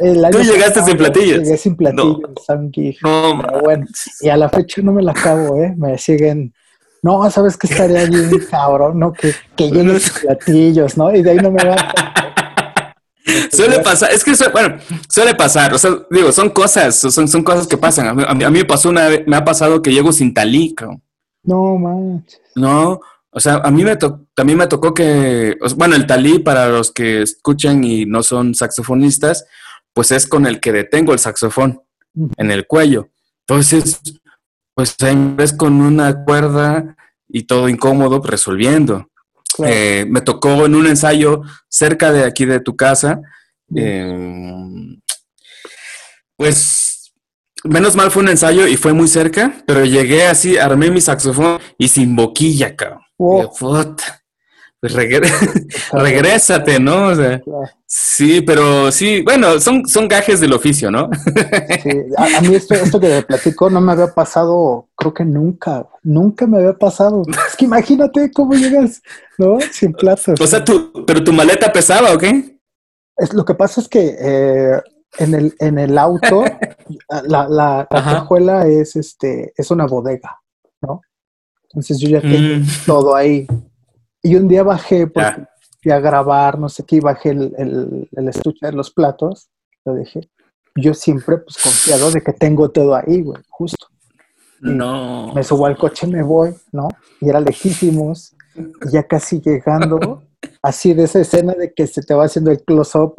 Speaker 2: el año Tú llegaste sin platillos.
Speaker 1: Llegué sin platillos, no, no bueno, y a la fecha no me la acabo, ¿eh? Me siguen no, ¿sabes qué estaría bien, cabrón? ¿no? Que, que lleguen sin platillos, ¿no? Y de ahí no me va a
Speaker 2: Suele pasar, es que, bueno, suele pasar, o sea, digo, son cosas, son, son cosas que pasan. A mí, a mí me pasó una me ha pasado que llego sin talí,
Speaker 1: No manches.
Speaker 2: No, o sea, a mí me también me tocó que, bueno, el talí, para los que escuchan y no son saxofonistas, pues es con el que detengo el saxofón en el cuello. Entonces, pues es con una cuerda y todo incómodo resolviendo. Eh, me tocó en un ensayo cerca de aquí de tu casa. Em, pues menos mal fue un ensayo y fue muy cerca, pero llegué así, armé mi saxofón y sin boquilla, cabrón. Pues regrésate, ¿no? Sí, pero sí, bueno, son, son gajes del oficio, ¿no?
Speaker 1: sí, a, mí esto, esto que platico no me había pasado, creo que nunca, nunca me había pasado. Es que imagínate cómo llegas, ¿no? Sin platos.
Speaker 2: O sea, tú, pero tu maleta pesaba, ¿o qué?
Speaker 1: Es, lo que pasa es que eh, en, el, en el auto, la, la, cajuela es, este, es una bodega, ¿no? Entonces yo ya tengo mm. todo ahí. Y un día bajé porque fui a grabar, no sé qué, y bajé el, el, estuche de los platos, lo dejé. Yo siempre, pues, confiado de que tengo todo ahí, güey, justo.
Speaker 2: no.
Speaker 1: Me subo al coche, me voy, ¿no? Y era lejísimos, y ya casi llegando, así de esa escena de que se te va haciendo el close-up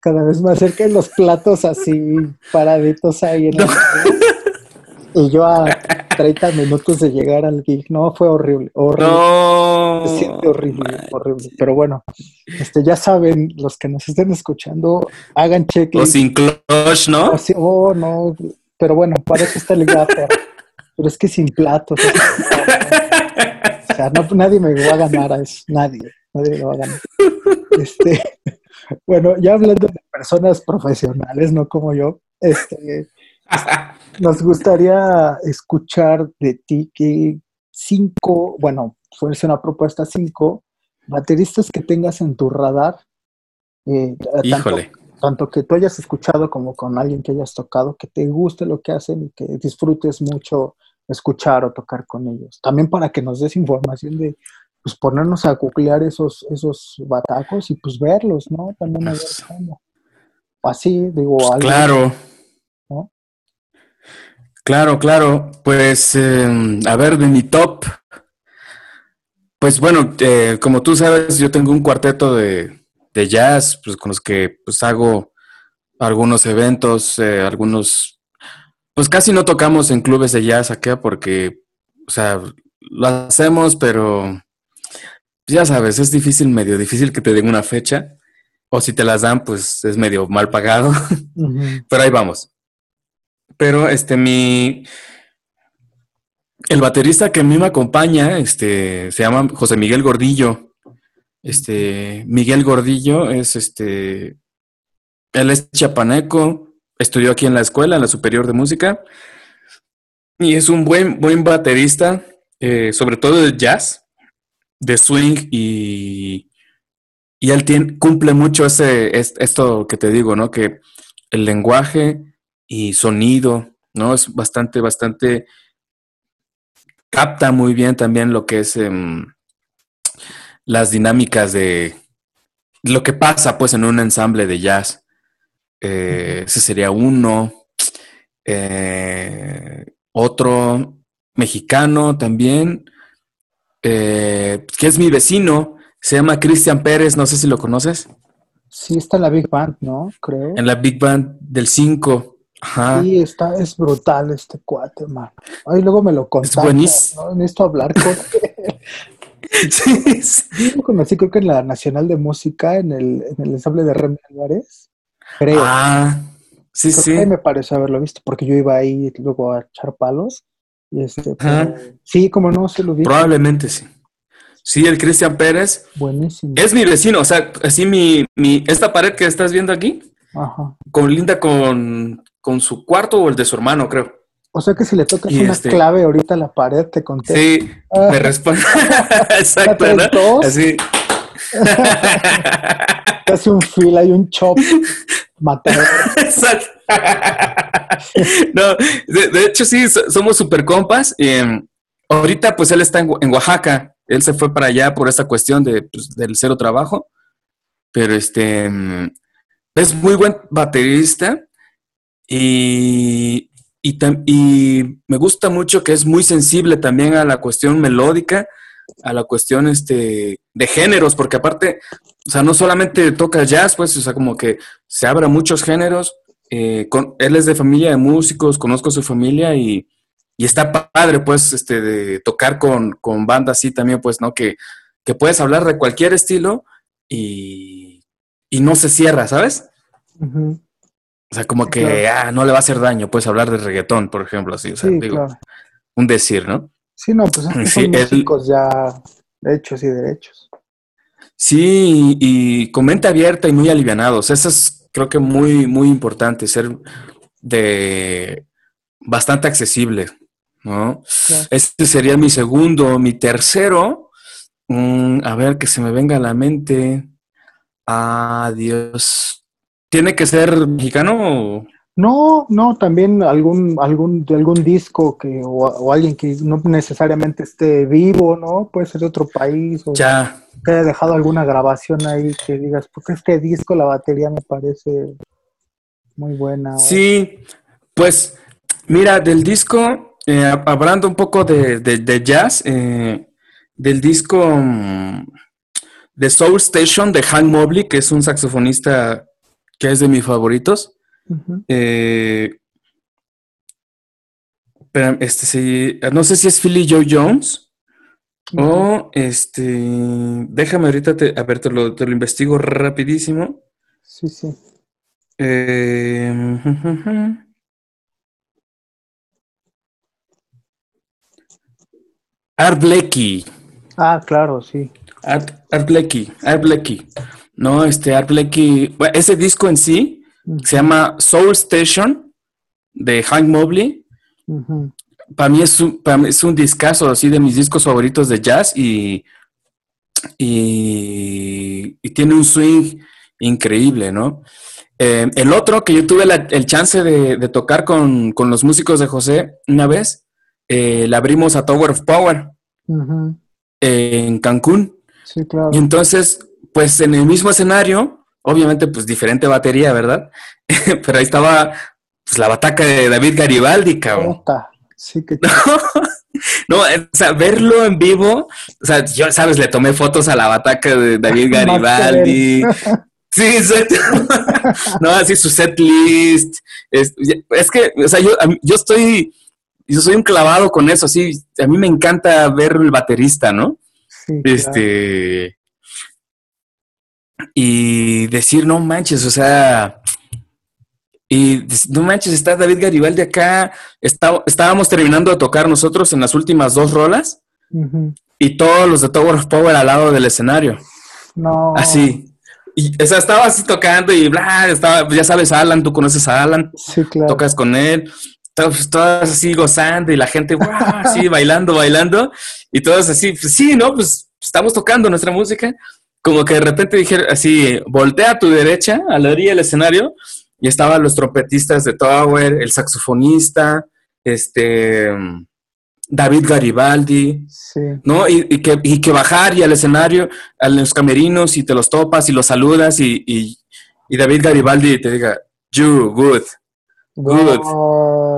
Speaker 1: cada vez más cerca de los platos así paraditos ahí en el... Y yo a 30 minutos de llegar al gig, no, fue horrible, horrible. No. Se siente horrible, horrible. Pero bueno, este, ya saben, los que nos estén escuchando, hagan check.
Speaker 2: O sin clutch, ¿no? O
Speaker 1: oh, no. Pero bueno, para eso está el gaffer. Pero es que sin platos. o sea, no, nadie me va a ganar a eso. Nadie. Nadie me va a ganar. Este, bueno, ya hablando de personas profesionales, no como yo, este, nos gustaría escuchar de ti que cinco, bueno, fuese una propuesta cinco bateristas que tengas en tu radar.
Speaker 2: Eh, Híjole.
Speaker 1: Tanto, que tú hayas escuchado como con alguien que hayas tocado, que te guste lo que hacen y que disfrutes mucho escuchar o tocar con ellos. También para que nos des información de pues ponernos a googlear esos, esos batacos y pues verlos, ¿no? También a ver cómo. Así, digo,
Speaker 2: pues Claro. Claro, claro. Pues, em, a ver, de mi top. Pues bueno, eh, como tú sabes, yo tengo un cuarteto de, jazz, pues con los que pues hago algunos eventos, eh, algunos, pues casi no tocamos en clubes de jazz acá porque, o sea, lo hacemos, pero ya sabes, es difícil, medio difícil que te den una fecha, o si te las dan, pues es medio mal pagado, pero ahí vamos. Pero este, mi. el baterista que a mí me acompaña, este, se llama José Miguel Gordillo. Este, Miguel Gordillo es este, él es chapaneco, estudió aquí en la escuela, en la superior de música, y es un buen, buen baterista, eh, sobre todo de jazz, de swing, y, y él cumple mucho ese, esto que te digo, ¿no? Que el lenguaje y sonido, ¿no? Es bastante, bastante capta muy bien también lo que es em, las dinámicas de lo que pasa pues en un ensamble de jazz. Eh, ese sería uno. Eh, otro mexicano también, eh, que es mi vecino, se llama Cristian Pérez, no sé si lo conoces.
Speaker 1: Sí, está en la Big Band, ¿no? Creo.
Speaker 2: En la Big Band del 5.
Speaker 1: Sí, está, es brutal este cuate, man. Ahí luego me lo contaste. Es buenísimo. ¿no? Necesito hablar con él. sí, sí. Yo lo conocí creo que en la Nacional de Música, en el, en el ensamble de Remy Álvarez. Creo.
Speaker 2: Ah, sí, sí.
Speaker 1: me parece haberlo visto, porque yo iba ahí luego a echar palos. Y este, sí, como no, se lo vi.
Speaker 2: Probablemente sí. Sí, el Cristian Pérez.
Speaker 1: Buenísimo.
Speaker 2: Es mi vecino, o sea, así mi, mi, esta pared que estás viendo aquí,
Speaker 1: Ajá.
Speaker 2: con linda con, con su cuarto o el de su hermano, creo.
Speaker 1: O sea que si le tocas una este clave ahorita a la pared, te conté.
Speaker 2: Sí, ah. me responde. Exacto, ¿no? Así.
Speaker 1: Casi un fil, hay un chop matador. Exacto.
Speaker 2: no, de, hecho sí, somos super compas. Em, ahorita pues él está en, Oaxaca. Él se fue para allá por esta cuestión de, pues, del cero trabajo. Pero este em, es muy buen baterista y, y, me gusta mucho que es muy sensible también a la cuestión melódica, a la cuestión este, de géneros, porque aparte, o sea, no solamente toca jazz, pues, o sea, como que se abra muchos géneros. Eh, con, él es de familia de músicos, conozco su familia y, y está padre, pues, este, de tocar con, con bandas así también, pues, ¿no? Que, que puedes hablar de cualquier estilo y, y no se cierra, ¿sabes? O sea, como que ah, no le va a hacer daño, puedes hablar de reggaetón, por ejemplo, así, o sea, digo, un decir, ¿no?
Speaker 1: Sí, no, pues es son músicos ya hechos y derechos.
Speaker 2: Sí, y con mente abierta y muy alivianados. Eso es, creo que muy, muy importante, ser de bastante accesible, ¿no? Este sería mi segundo. Mi tercero, mm, a ver que se me venga a la mente. Adiós. ¿Tiene que ser mexicano
Speaker 1: No, no, también algún, algún, de algún disco que, o, alguien que no necesariamente esté vivo, ¿no? Puede ser de otro país. O
Speaker 2: ya.
Speaker 1: Que haya dejado alguna grabación ahí que digas, porque este disco, la batería me parece muy buena.
Speaker 2: Sí, pues mira, del disco, eh, hablando un poco de, jazz, eh, del disco mm, de Soul Station de Hank Mobley, que es un saxofonista que es de mis favoritos. Eh, pero este sí, no sé si es Philly Joe Jones o este, déjame ahorita, te, a ver, te lo, investigo rapidísimo.
Speaker 1: Sí, sí.
Speaker 2: Eh, Art Blecky.
Speaker 1: Ah, claro, sí.
Speaker 2: Art, Art Blecky, Art Blecky. No, este Art Blakey, ese disco en sí se llama Soul Station de Hank Mobley. Para mí es un, para es un discazo así de mis discos favoritos de jazz y, y, tiene un swing increíble, ¿no? Eh, el otro que yo tuve el chance de, tocar con, los músicos de José una vez, eh, le abrimos a Tower of Power en Cancún.
Speaker 1: Sí, claro.
Speaker 2: Y entonces pues en el mismo escenario, obviamente pues diferente batería, ¿verdad? Pero ahí estaba pues la bataca de David Garibaldi, cabrón.
Speaker 1: Sí, que...
Speaker 2: no, o sea, verlo en vivo, o sea, yo, sabes, le tomé fotos a la bataca de David Garibaldi. Sí, exacto. no, así su set list. Es, que, o sea, yo, yo estoy, yo soy un clavado con eso, así, a mí me encanta ver el baterista, ¿no?
Speaker 1: Sí,
Speaker 2: este, y decir, no manches, o sea, Y no manches, está David Garibaldi acá. estábamos terminando de tocar nosotros en las últimas dos rolas. Y todos los de Tower of Power al lado del escenario.
Speaker 1: No.
Speaker 2: Así. Y, o sea, estaba así tocando y bla, estaba, ya sabes, Alan, tú conoces a Alan.
Speaker 1: Sí, claro.
Speaker 2: Tocas con él. Todos, todos así gozando y la gente, wow, así bailando, bailando. Y todos así, pues sí, ¿no? Pues estamos tocando nuestra música. Como que de repente dijeron así, voltea a tu derecha, a la orilla del escenario, y estaban los trompetistas de Tower, el saxofonista, este David Garibaldi, ¿no? Y, que, y, que, bajar y al escenario, a los camerinos y te los topas y los saludas y, y David Garibaldi te diga, you, good, good.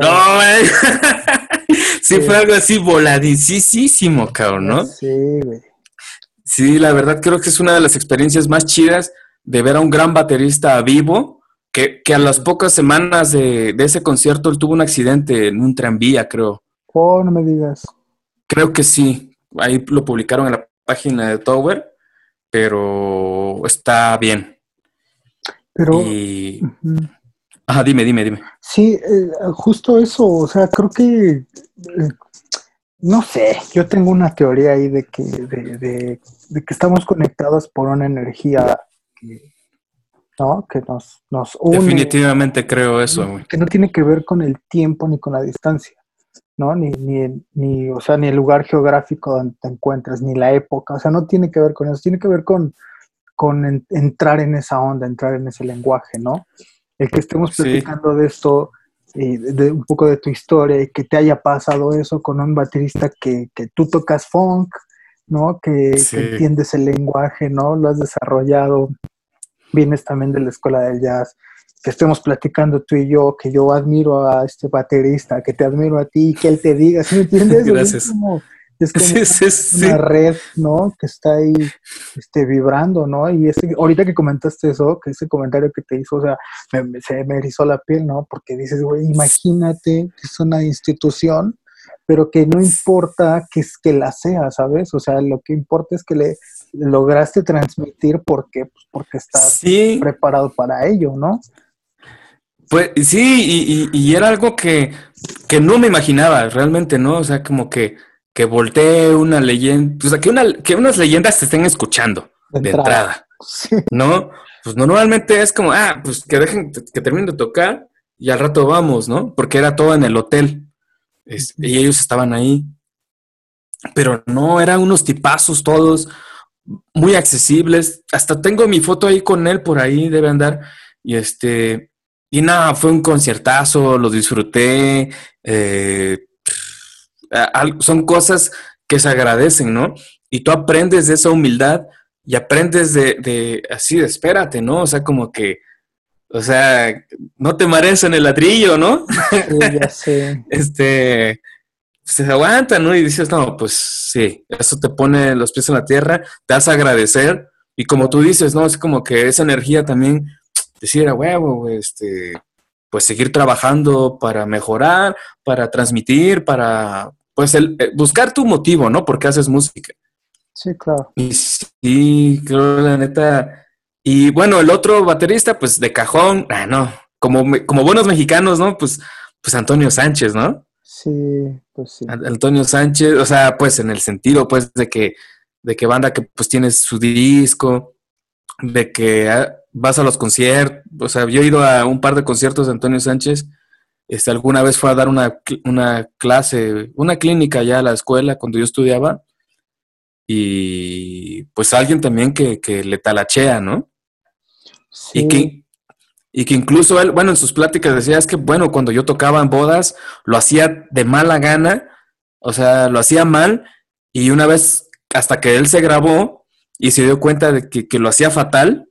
Speaker 2: No, sí, fue algo así voladísimo, cabrón, ¿no?
Speaker 1: Sí, güey.
Speaker 2: Sí, la verdad creo que es una de las experiencias más chidas de ver a un gran baterista vivo, que, que a las pocas semanas de, de ese concierto él tuvo un accidente en un tranvía, creo.
Speaker 1: Oh, no me digas.
Speaker 2: Creo que sí. Ahí lo publicaron en la página de Tower, pero está bien.
Speaker 1: Pero.
Speaker 2: Y... Ajá, dime, dime, dime.
Speaker 1: Sí, eh, justo eso. O sea, creo que. Eh, no sé, yo tengo una teoría ahí de que, de, de, que estamos conectados por una energía que, ¿no? que nos, nos une.
Speaker 2: Definitivamente creo eso.
Speaker 1: Que no tiene que ver con el tiempo ni con la distancia. ¿no? Ni, ni, ni, o sea, ni el lugar geográfico donde te encuentras, ni la época, o sea, no tiene que ver con eso, tiene que ver con, con entrar en esa onda, entrar en ese lenguaje, ¿no? El que estemos platicando de esto, eh, de, un poco de tu historia y que te haya pasado eso con un baterista que, que tú tocas funk, ¿no? Que, que, entiendes el lenguaje, ¿no? Lo has desarrollado, vienes también de la escuela del jazz, que estemos platicando tú y yo, que yo admiro a este baterista, que te admiro a ti, que él te diga, ¿sí me entiendes?
Speaker 2: Gracias.
Speaker 1: Es como, una red, ¿no? Que está ahí este, vibrando, ¿no? Y ese, ahorita que comentaste eso, que ese comentario que te hizo, o sea, se me erizó la piel, ¿no? Porque dices, güey, imagínate que es una institución, pero que no importa que, es que la sea, ¿sabes? O sea, lo que importa es que le lograste transmitir porque, pues, porque estás preparado para ello, ¿no?
Speaker 2: Pues sí, y, era algo que, no me imaginaba realmente, ¿no? O sea, como que, que voltee una leyenda, o sea, que, una, que unas leyendas te estén escuchando de, entrada, ¿no? Pues normalmente es como, ah, pues que dejen, que terminen de tocar y al rato vamos, ¿no? Porque era todo en el hotel y ellos estaban ahí. Pero no, eran unos tipazos todos, muy accesibles. Hasta tengo mi foto ahí con él por ahí, debe andar. Y este, y nada, fue un conciertazo, lo disfruté. Eh, son cosas que se agradecen, ¿no? Y tú aprendes de esa humildad y aprendes de, así, de espérate, ¿no? O sea, como que, o sea, no te marees en el ladrillo, ¿no?
Speaker 1: Sí, ya sé.
Speaker 2: este, se aguanta, ¿no? Y dices, no, pues sí, eso te pone los pies en la tierra, te hace agradecer. Y como tú dices, ¿no? Es como que esa energía también decir a huevo, este, pues seguir trabajando para mejorar, para transmitir, para, pues, el, eh, buscar tu motivo, ¿no? Porque haces música.
Speaker 1: Sí, claro.
Speaker 2: Y sí, creo la neta. Y bueno, el otro baterista, pues de cajón, ah, no, como, como buenos mexicanos, ¿no? Pues, pues Antonio Sánchez, ¿no?
Speaker 1: Sí, pues sí.
Speaker 2: Antonio Sánchez, o sea, pues en el sentido, pues, de que, de que banda que pues tiene su disco, de que vas a los conciertos, o sea, yo he ido a un par de conciertos de Antonio Sánchez, este, alguna vez fue a dar una, una clase, una clínica ya a la escuela cuando yo estudiaba, y pues alguien también que, que le talachea, ¿no? Sí. Y que, y que incluso él, bueno, en sus pláticas decía, es que, bueno, cuando yo tocaba en bodas, lo hacía de mala gana, o sea, lo hacía mal, y una vez, hasta que él se grabó y se dio cuenta de que, que lo hacía fatal,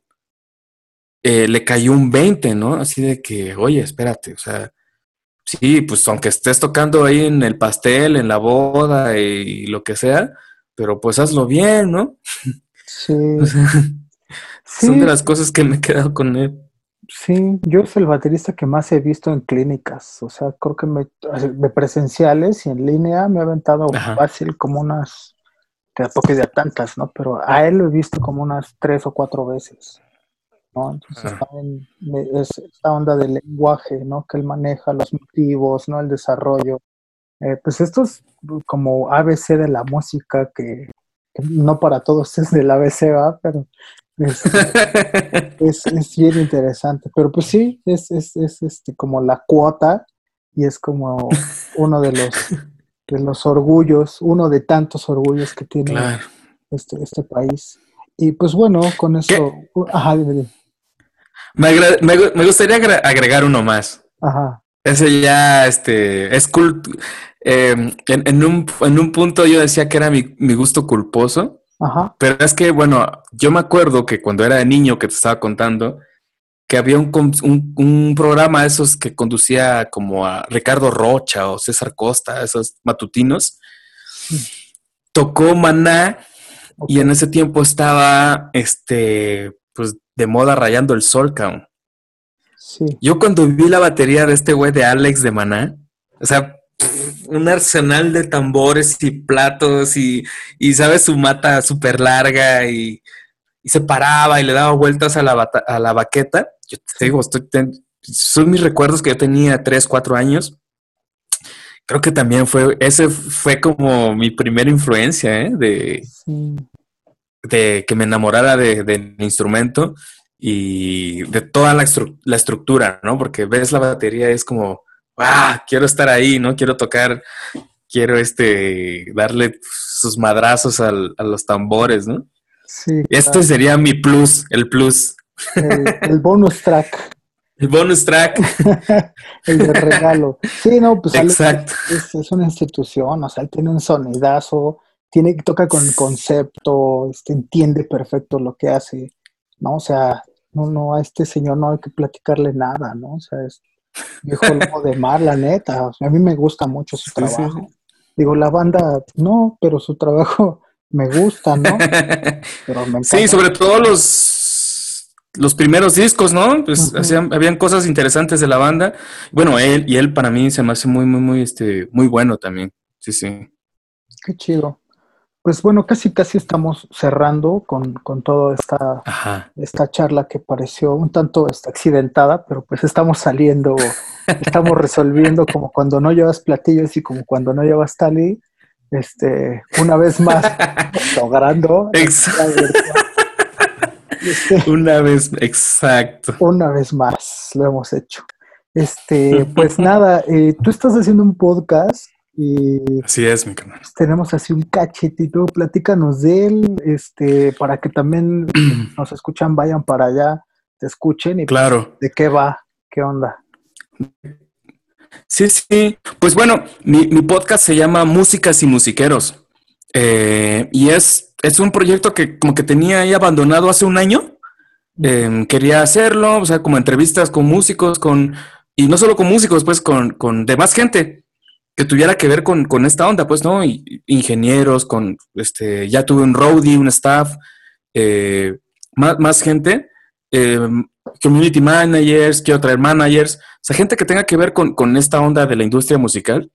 Speaker 2: eh, le cayó un 20, ¿no? Así de que, oye, espérate, o sea, sí, pues aunque estés tocando ahí en el pastel, en la boda y, lo que sea, pero pues hazlo bien, ¿no?
Speaker 1: Sí.
Speaker 2: Son de las cosas que me he quedado con él.
Speaker 1: Sí, yo es el baterista que más he visto en clínicas, o sea, creo que me, de presenciales y en línea me ha aventado fácil como unas, porque de tantas, ¿no? Pero a él lo he visto como unas tres o cuatro veces. ¿No? Entonces también es esta onda del lenguaje, ¿no? Que él maneja, los motivos, ¿no? El desarrollo. Eh, pues esto es como ABC de la música que, no para todos es del ABC, ¿va? Pero es, es, bien interesante. Pero pues sí, es, es, es este, como la cuota y es como uno de los, de los orgullos, uno de tantos orgullos que tiene este, este país. Y pues bueno, con eso... Ajá,
Speaker 2: Me, me, gustaría agregar uno más.
Speaker 1: Ajá.
Speaker 2: Ese ya, este, es cult em, en, un, en, un, punto yo decía que era mi, mi gusto culposo.
Speaker 1: Ajá.
Speaker 2: Pero es que, bueno, yo me acuerdo que cuando era niño que te estaba contando, que había un, un, programa de esos que conducía como a Ricardo Rocha o César Costa, esos matutinos. Tocó Maná y en ese tiempo estaba, este, pues, de moda rayando el sol, cabrón.
Speaker 1: Sí.
Speaker 2: Yo cuando vi la batería de este güey de Alex de Maná, o sea, un arsenal de tambores y platos y, y ¿sabes? Su mata súper larga y, se paraba y le daba vueltas a la, a la baqueta. Yo te digo, estoy, son mis recuerdos que yo tenía 3, 4 años. Creo que también fue, ese fue como mi primera influencia, ¿eh? De, de que me enamorara del de instrumento y de toda la, la, estructura, ¿no? Porque ves la batería es como, ¡ah! Quiero estar ahí, ¿no? Quiero tocar, quiero este, darle sus madrazos al, a los tambores, ¿no?
Speaker 1: Sí.
Speaker 2: Este sería mi plus, el plus.
Speaker 1: El, bonus track.
Speaker 2: El bonus track.
Speaker 1: el de regalo. Sí, no, pues
Speaker 2: Exacto.
Speaker 1: Es, es, una institución, o sea, él tiene un sonidazo, tiene, toca con concepto, este, entiende perfecto lo que hace, ¿no? O sea, no, no, a este señor no hay que platicarle nada, ¿no? O sea, es viejo lobo de mar, la neta. a mí me gusta mucho su trabajo. Digo, la banda, no, pero su trabajo me gusta, ¿no?
Speaker 2: Pero me sí, sobre todo los, los primeros discos, ¿no? Pues hacían, habían cosas interesantes de la banda. Bueno, él y él para mí se me hace muy, muy, muy, este, muy bueno también. Sí, sí.
Speaker 1: Qué chido. Pues bueno, casi casi estamos cerrando con, con toda esta, esta charla que pareció un tanto accidentada, pero pues estamos saliendo, estamos resolviendo como cuando no llevas platillos y como cuando no llevas tali, este, una vez más logrando.
Speaker 2: Este, una vez, exacto.
Speaker 1: Una vez más lo hemos hecho. Este, pues nada, eh, tú estás haciendo un podcast y
Speaker 2: así es, mi canal.
Speaker 1: Tenemos así un cachetito, platícanos de él, este, para que también nos escuchan, vayan para allá, te escuchen y
Speaker 2: pues, claro.
Speaker 1: de qué va, qué onda.
Speaker 2: Sí, sí. Pues bueno, mi, podcast se llama Músicas y Musiqueros. Eh, y es, es un proyecto que como que tenía ahí abandonado hace un año. Em, quería hacerlo, o sea, como entrevistas con músicos, con, y no solo con músicos, pues con, con demás gente que tuviera que ver con, con esta onda, pues, ¿no? Y, ingenieros, con, este, ya tuve un roadie, un staff, eh, más, más, gente, eh, community managers, quiero traer managers, o sea, gente que tenga que ver con, con esta onda de la industria musical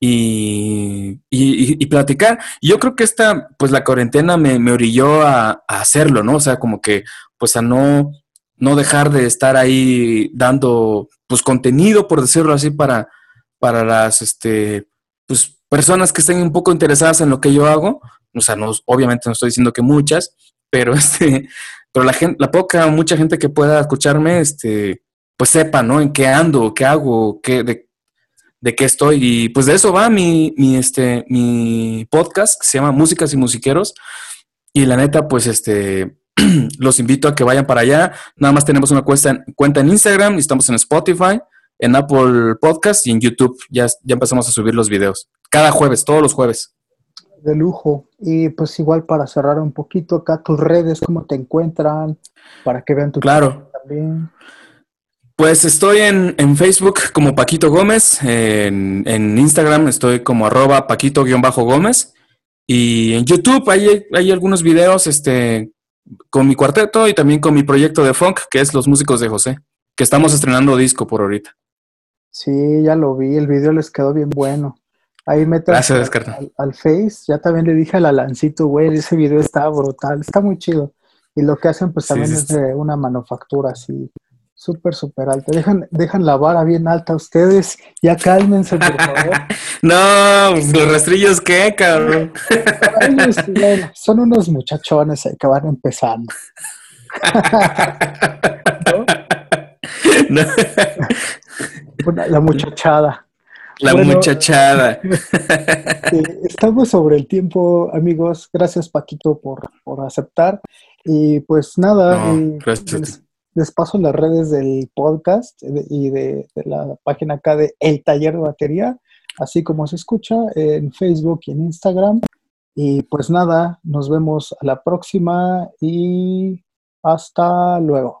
Speaker 2: y, y, y, platicar. yo creo que esta, pues la cuarentena me, me orilló a, a, hacerlo, ¿no? O sea, como que, pues a no, no dejar de estar ahí dando, pues contenido, por decirlo así, para para las este, pues, personas que estén un poco interesadas en lo que yo hago. O sea, no, obviamente no estoy diciendo que muchas, pero este, pero la gente, la poca, mucha gente que pueda escucharme, este, pues sepa, ¿no? En qué ando, qué hago, qué, de, qué estoy. Y pues de eso va mi, mi, este, mi podcast, que se llama Músicas y Musiqueros. Y la neta, pues este, los invito a que vayan para allá. Nada más tenemos una cuenta, cuenta en Instagram y estamos en Spotify en Apple Podcast y en YouTube. Ya, ya empezamos a subir los videos. Cada jueves, todos los jueves.
Speaker 1: De lujo. Y pues igual para cerrar un poquito acá, tus redes, cómo te encuentran, para que vean tu
Speaker 2: claro. también. Pues estoy en, en, Facebook como Paquito Gómez, en, en Instagram estoy como arroba Paquito-Gómez y en YouTube hay, hay algunos videos este, con mi cuarteto y también con mi proyecto de funk, que es Los Músicos de José, que estamos estrenando disco por ahorita.
Speaker 1: Sí, ya lo vi, el video les quedó bien bueno. Ahí meto al, Face, ya también le dije al Alancito, güey, ese video está brutal, está muy chido. Y lo que hacen pues también es de una manufactura así súper, súper alta. Dejan, dejan la vara bien alta ustedes. Ya cálmense, por favor.
Speaker 2: no, los rastrillos, ¿qué, cabrón?
Speaker 1: son unos muchachones que van empezando. la muchachada.
Speaker 2: La muchachada.
Speaker 1: estamos sobre el tiempo, amigos. Gracias, Paquito, por, por aceptar. Y pues nada, les, paso las redes del podcast y de, la página acá de El Taller de Batería, así como se escucha en Facebook y en Instagram. Y pues nada, nos vemos a la próxima y hasta luego.